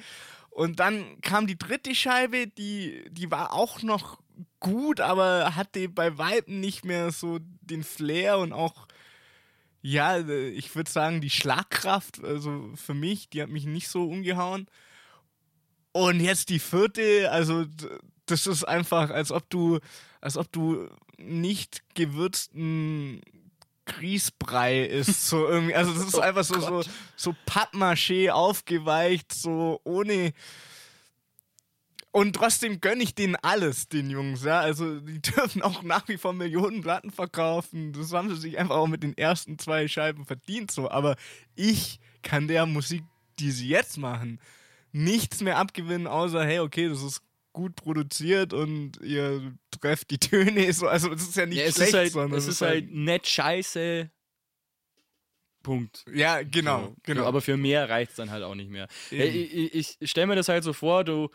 Und dann kam die dritte Scheibe, die, die war auch noch gut, aber hatte bei Weitem nicht mehr so den Flair und auch, ja, ich würde sagen, die Schlagkraft, also für mich, die hat mich nicht so umgehauen. Und jetzt die vierte, also das ist einfach, als ob du, als ob du nicht gewürzten Grießbrei ist. So irgendwie. Also das ist oh einfach so, so, so Pappmaché aufgeweicht, so ohne. Und trotzdem gönne ich denen alles, den Jungs, ja. Also die dürfen auch nach wie vor Millionen Platten verkaufen. Das haben sie sich einfach auch mit den ersten zwei Scheiben verdient, so. Aber ich kann der Musik, die sie jetzt machen, nichts mehr abgewinnen, außer, hey, okay, das ist gut produziert und ihr trefft die Töne so. Also es ist ja nicht ja, schlecht, ist halt, sondern es ist halt, halt nett scheiße. Punkt. Ja, genau, so, genau. Aber für mehr reicht es dann halt auch nicht mehr. Ich, ich, ich stelle mir das halt so vor, du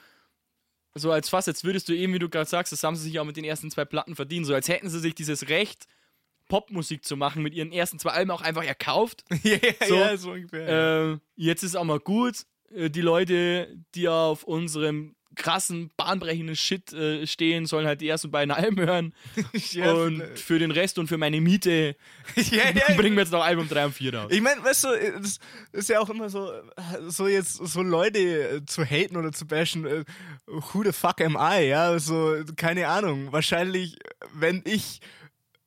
so als fast, als würdest du eben, wie du gerade sagst, das haben sie sich auch mit den ersten zwei Platten verdient, so als hätten sie sich dieses Recht, Popmusik zu machen, mit ihren ersten zwei Alben auch einfach erkauft. ja, so, ja, so ungefähr. Äh, jetzt ist auch mal gut. Äh, die Leute, die auf unserem krassen, bahnbrechenden Shit äh, stehen, sollen halt die ersten beiden Alben hören. ja, und für den Rest und für meine Miete ja, ja, bringen wir jetzt noch Album 3 und 4 raus. Ich meine, weißt du, es ist ja auch immer so, so jetzt so Leute äh, zu haten oder zu bashen, äh, who the fuck am I, ja, so, keine Ahnung. Wahrscheinlich, wenn ich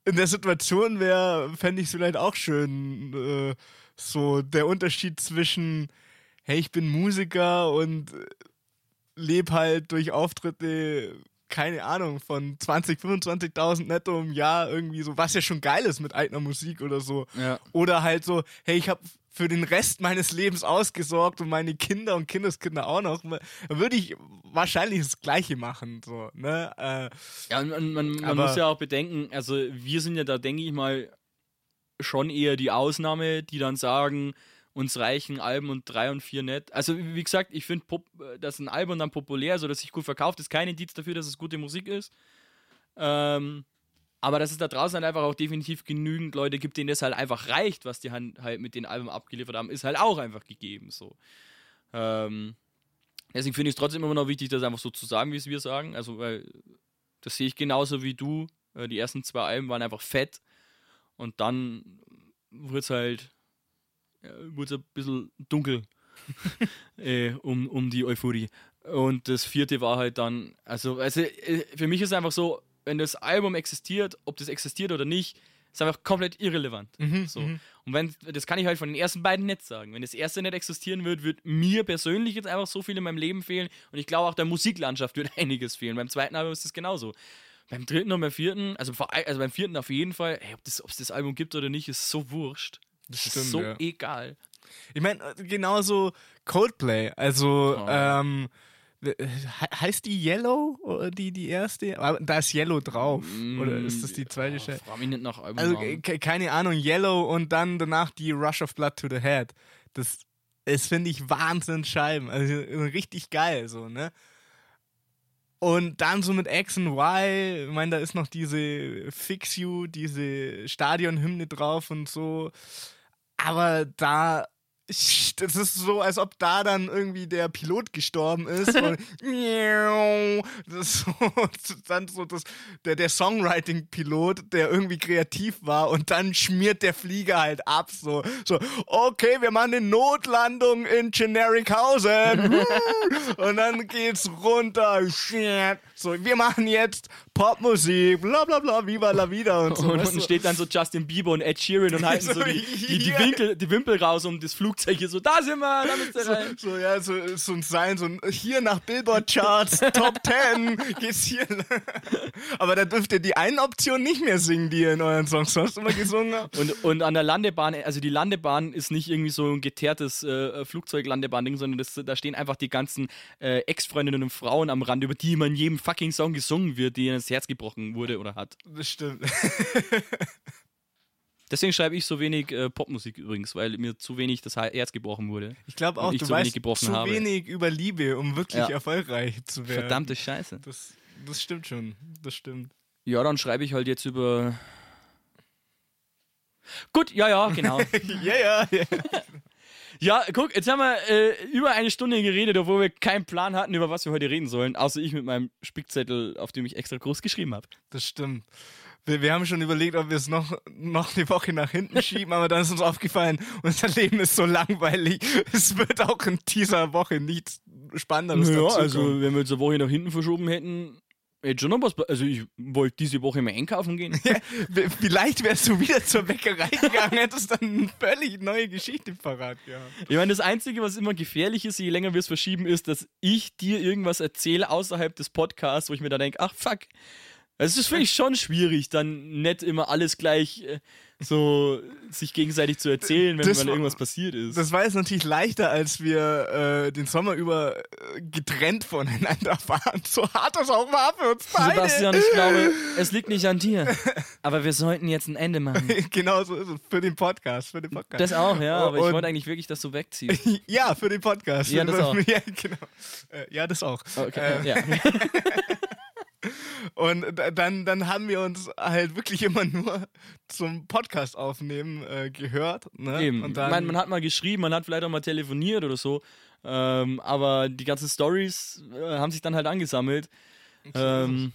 in der Situation wäre, fände ich es vielleicht auch schön, äh, so der Unterschied zwischen, hey, ich bin Musiker und lebe halt durch Auftritte, keine Ahnung, von 20, 25.000 netto im Jahr irgendwie so, was ja schon geil ist mit eigener Musik oder so. Ja. Oder halt so, hey, ich habe für den Rest meines Lebens ausgesorgt und meine Kinder und Kindeskinder auch noch, würde ich wahrscheinlich das Gleiche machen. So, ne? Äh, ja, man, man, man muss ja auch bedenken, also wir sind ja da, denke ich mal, schon eher die Ausnahme, die dann sagen, uns reichen Alben und drei und vier nicht. Also, wie gesagt, ich finde, äh, dass ein Album dann populär ist oder sich gut verkauft, ist kein Indiz dafür, dass es gute Musik ist. Ähm, aber dass es da draußen halt einfach auch definitiv genügend Leute gibt, denen das halt einfach reicht, was die halt mit den Alben abgeliefert haben, ist halt auch einfach gegeben. So. Ähm, deswegen finde ich es trotzdem immer noch wichtig, das einfach so zu sagen, wie es wir sagen. Also, weil das sehe ich genauso wie du. Äh, die ersten zwei Alben waren einfach fett und dann wurde es halt wurde es ein bisschen dunkel äh, um, um die Euphorie. Und das vierte war halt dann, also, also äh, für mich ist es einfach so, wenn das Album existiert, ob das existiert oder nicht, ist einfach komplett irrelevant. Mhm, so. Mhm. Und wenn, das kann ich halt von den ersten beiden nicht sagen. Wenn das erste nicht existieren wird, wird mir persönlich jetzt einfach so viel in meinem Leben fehlen. Und ich glaube auch der Musiklandschaft wird einiges fehlen. Beim zweiten Album ist das genauso. Beim dritten und beim vierten, also, also beim vierten auf jeden Fall, ey, ob es das, das Album gibt oder nicht, ist so wurscht. Das stimmt, ist so ja. egal. Ich meine, genauso Coldplay. Also, oh. ähm, heißt die Yellow, die, die erste? Da ist Yellow drauf. Mm, oder ist das die zweite Stelle? Oh, mich nicht nach also, keine Ahnung, Yellow und dann danach die Rush of Blood to the Head. Das ist, finde ich, Wahnsinn Scheiben. Also richtig geil, so, ne? Und dann so mit X und Y, ich meine, da ist noch diese Fix You, diese Stadionhymne drauf und so. Aber da das ist so, als ob da dann irgendwie der Pilot gestorben ist. und das ist so, dann so das, der, der Songwriting-Pilot, der irgendwie kreativ war und dann schmiert der Flieger halt ab. So, so okay, wir machen eine Notlandung in Generickhausen. und dann geht's runter. So, wir machen jetzt Popmusik, bla bla bla, Viva la Vida und so. Und unten steht dann so Justin Bieber und Ed Sheeran und halten so die, die, die, Winkel, die Wimpel raus um das Flugzeug hier so, da sind wir, da müsst ihr rein. So, so ja, so, so ein Sein, so ein, hier nach Billboard-Charts, Top 10, geht's hier. Aber da dürft ihr die eine Option nicht mehr singen, die ihr in euren Songs sonst immer gesungen habt. Und, und an der Landebahn, also die Landebahn ist nicht irgendwie so ein geteertes äh, Flugzeuglandebahn-Ding, sondern das, da stehen einfach die ganzen äh, Ex-Freundinnen und Frauen am Rand, über die man jedem fucking Song gesungen wird, die ins Herz gebrochen wurde oder hat. Das stimmt. Deswegen schreibe ich so wenig äh, Popmusik übrigens, weil mir zu wenig das Herz gebrochen wurde. Ich glaube auch, du weißt zu habe. wenig über Liebe, um wirklich ja. erfolgreich zu werden. Verdammte Scheiße. Das, das stimmt schon. Das stimmt. Ja, dann schreibe ich halt jetzt über. Gut, ja, ja, genau. ja, ja, ja. Ja, guck, jetzt haben wir äh, über eine Stunde geredet, obwohl wir keinen Plan hatten, über was wir heute reden sollen, außer ich mit meinem Spickzettel, auf dem ich extra groß geschrieben habe. Das stimmt. Wir, wir, haben schon überlegt, ob wir es noch, noch eine Woche nach hinten schieben, aber dann ist uns aufgefallen, unser Leben ist so langweilig. Es wird auch in dieser Woche nichts Spannendes ja, also wenn wir jetzt eine Woche nach hinten verschoben hätten, Hätte schon noch was. Also, ich wollte diese Woche mal einkaufen gehen. Ja, vielleicht wärst du wieder zur Bäckerei gegangen, hättest dann eine völlig neue Geschichte parat gehabt. Ich meine, das Einzige, was immer gefährlich ist, je länger wir es verschieben, ist, dass ich dir irgendwas erzähle außerhalb des Podcasts, wo ich mir dann denke, ach fuck. Also, Das ist finde ich schon schwierig, dann nicht immer alles gleich äh, so sich gegenseitig zu erzählen, wenn Das mal irgendwas passiert ist. Das war jetzt natürlich leichter, als wir äh, den Sommer über äh, getrennt voneinander waren. So hart das auch war für uns beide. Sebastian, ich glaube, es liegt nicht an dir. Aber wir sollten jetzt ein Ende machen. genau so ist es. Für den Podcast. Für den Podcast. Das auch, ja, aber ich Und- wollte eigentlich wirklich, dass du wegziehst. ja, für den Podcast. Ja, das auch. Ja, genau. Äh, ja, das auch. Okay, Äh, ja. Und da- dann, dann haben wir uns halt wirklich immer nur zum Podcast aufnehmen äh, gehört. Ne? Eben. Und ich dann, meine, man hat mal geschrieben, man hat vielleicht auch mal telefoniert oder so. Ähm, aber die ganzen Stories äh, haben sich dann halt angesammelt. Ähm,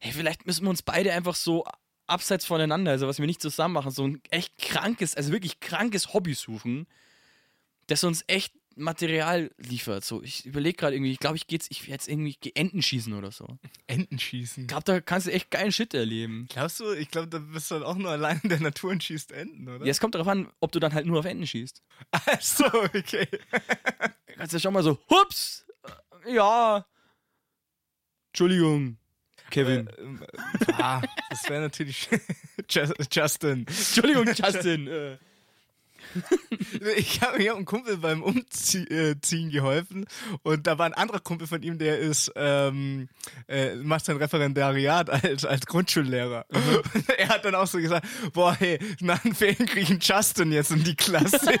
hey, vielleicht müssen wir uns beide einfach so abseits voneinander, also was wir nicht zusammen machen, so ein echt krankes, also wirklich krankes Hobby suchen, das uns echt Material liefert. So, ich überlege gerade irgendwie, ich glaube, ich gehe jetzt, ich werde jetzt irgendwie Enten schießen oder so. Enten schießen. Ich glaube, da kannst du echt geilen Shit erleben. Glaubst du, ich glaube, da bist du dann auch nur allein in der Natur und schießt Enten, oder? Ja, es kommt darauf an, ob du dann halt nur auf Enten schießt. Ach so, okay. Du kannst ja schon mal so, hups, äh, ja. Entschuldigung, Kevin. Äh, ähm, ah, das wäre natürlich Just- Justin. Entschuldigung, Justin. Äh. Ich habe mir einem Kumpel beim Umziehen geholfen und da war ein anderer Kumpel von ihm, der ist ähm, äh, macht sein Referendariat als, als Grundschullehrer. Und er hat dann auch so gesagt, boah, hey, nach den Ferien kriege ich einen Justin jetzt in die Klasse.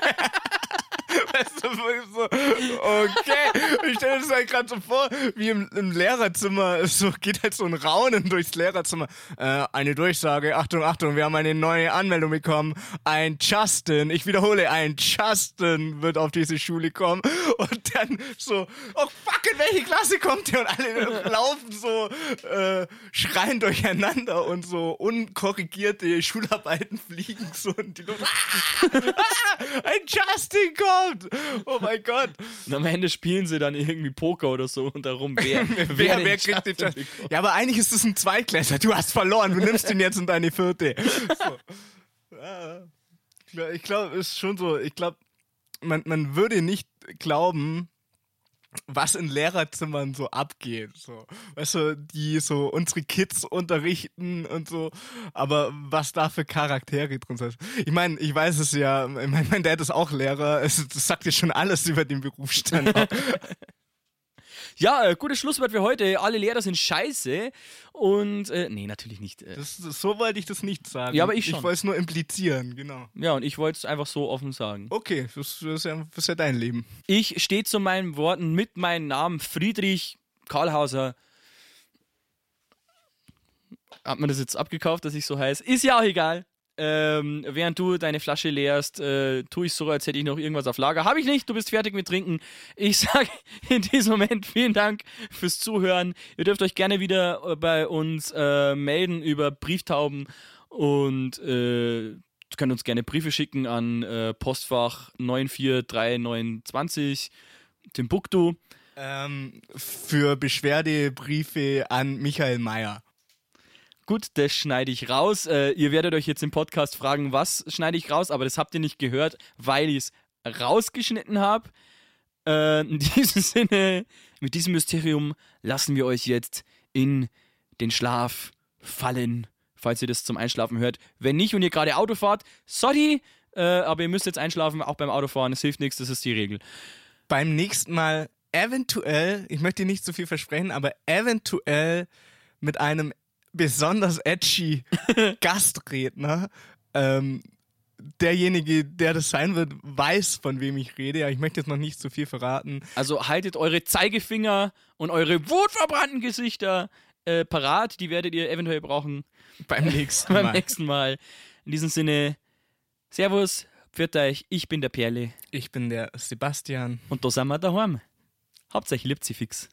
Weißt du, wo ich so, okay. Ich stelle das halt gerade so vor, wie im, im Lehrerzimmer, so geht halt so ein Raunen durchs Lehrerzimmer. Äh, eine Durchsage, Achtung, Achtung, wir haben eine neue Anmeldung bekommen. Ein Justin, ich wiederhole, ein Justin wird auf diese Schule kommen. Und dann so, oh fuck, in welche Klasse kommt der? Und alle laufen so, äh, schreien durcheinander und so unkorrigierte Schularbeiten fliegen so in die Luft. Ah, ein Justin kommt! Oh mein Gott. Und am Ende spielen sie dann irgendwie Poker oder so und darum, wer, Wer, den wer kriegt den bekommt. Ja, aber eigentlich ist es ein Zweitklässler. Du hast verloren. Du nimmst ihn jetzt in deine vierte. So. Ich glaube, es ist schon so. Ich glaube, man, man würde nicht glauben, was in Lehrerzimmern so abgeht. So. Weißt du, die so unsere Kids unterrichten und so, aber was da für Charaktere drin sind. Ich meine, ich weiß es ja, mein, mein Dad ist auch Lehrer, es, das sagt ja schon alles über den Berufsstand. Ja, äh, gutes Schlusswort für heute. Alle Lehrer sind scheiße. Und, äh, nee, natürlich nicht. Äh, Das, so wollte ich das nicht sagen. Ja, aber ich Ich schon. wollte es nur implizieren, genau. ja, und ich wollte es einfach so offen sagen. Okay, das, das, ist, ja, das ist ja dein Leben. Ich stehe zu meinen Worten mit meinem Namen Friedrich Karlhauser. Hat man das jetzt abgekauft, dass ich so heiße? Ist ja auch egal. Ähm, während du deine Flasche leerst, äh, tue ich so, als hätte ich noch irgendwas auf Lager. Habe ich nicht, du bist fertig mit Trinken. Ich sage in diesem Moment vielen Dank fürs Zuhören. Ihr dürft euch gerne wieder äh, bei uns äh, melden über Brieftauben und äh, könnt uns gerne Briefe schicken an äh, Postfach 94329 Timbuktu. Ähm, für Beschwerdebriefe an Michael Mayer. Gut, das schneide ich raus. Äh, ihr werdet euch jetzt im Podcast fragen, was schneide ich raus, aber das habt ihr nicht gehört, weil ich es rausgeschnitten habe. Äh, in diesem Sinne, mit diesem Mysterium lassen wir euch jetzt in den Schlaf fallen, falls ihr das zum Einschlafen hört. Wenn nicht und ihr gerade Auto fahrt, sorry, äh, aber ihr müsst jetzt einschlafen, auch beim Autofahren. Es hilft nichts, das ist die Regel. Beim nächsten Mal eventuell, ich möchte nicht zu viel versprechen, aber eventuell mit einem besonders edgy Gastredner. Ähm, derjenige, der das sein wird, weiß, von wem ich rede. Ja, ich möchte jetzt noch nicht zu viel verraten. Also haltet eure Zeigefinger und eure wutverbrannten Gesichter äh, parat. Die werdet ihr eventuell brauchen Beim nächsten beim Mal. nächsten Mal. In diesem Sinne, Servus, pfiat euch, ich bin der Perle Ich bin der Sebastian. und da sind wir daheim. Hauptsächlich liebt sie fix.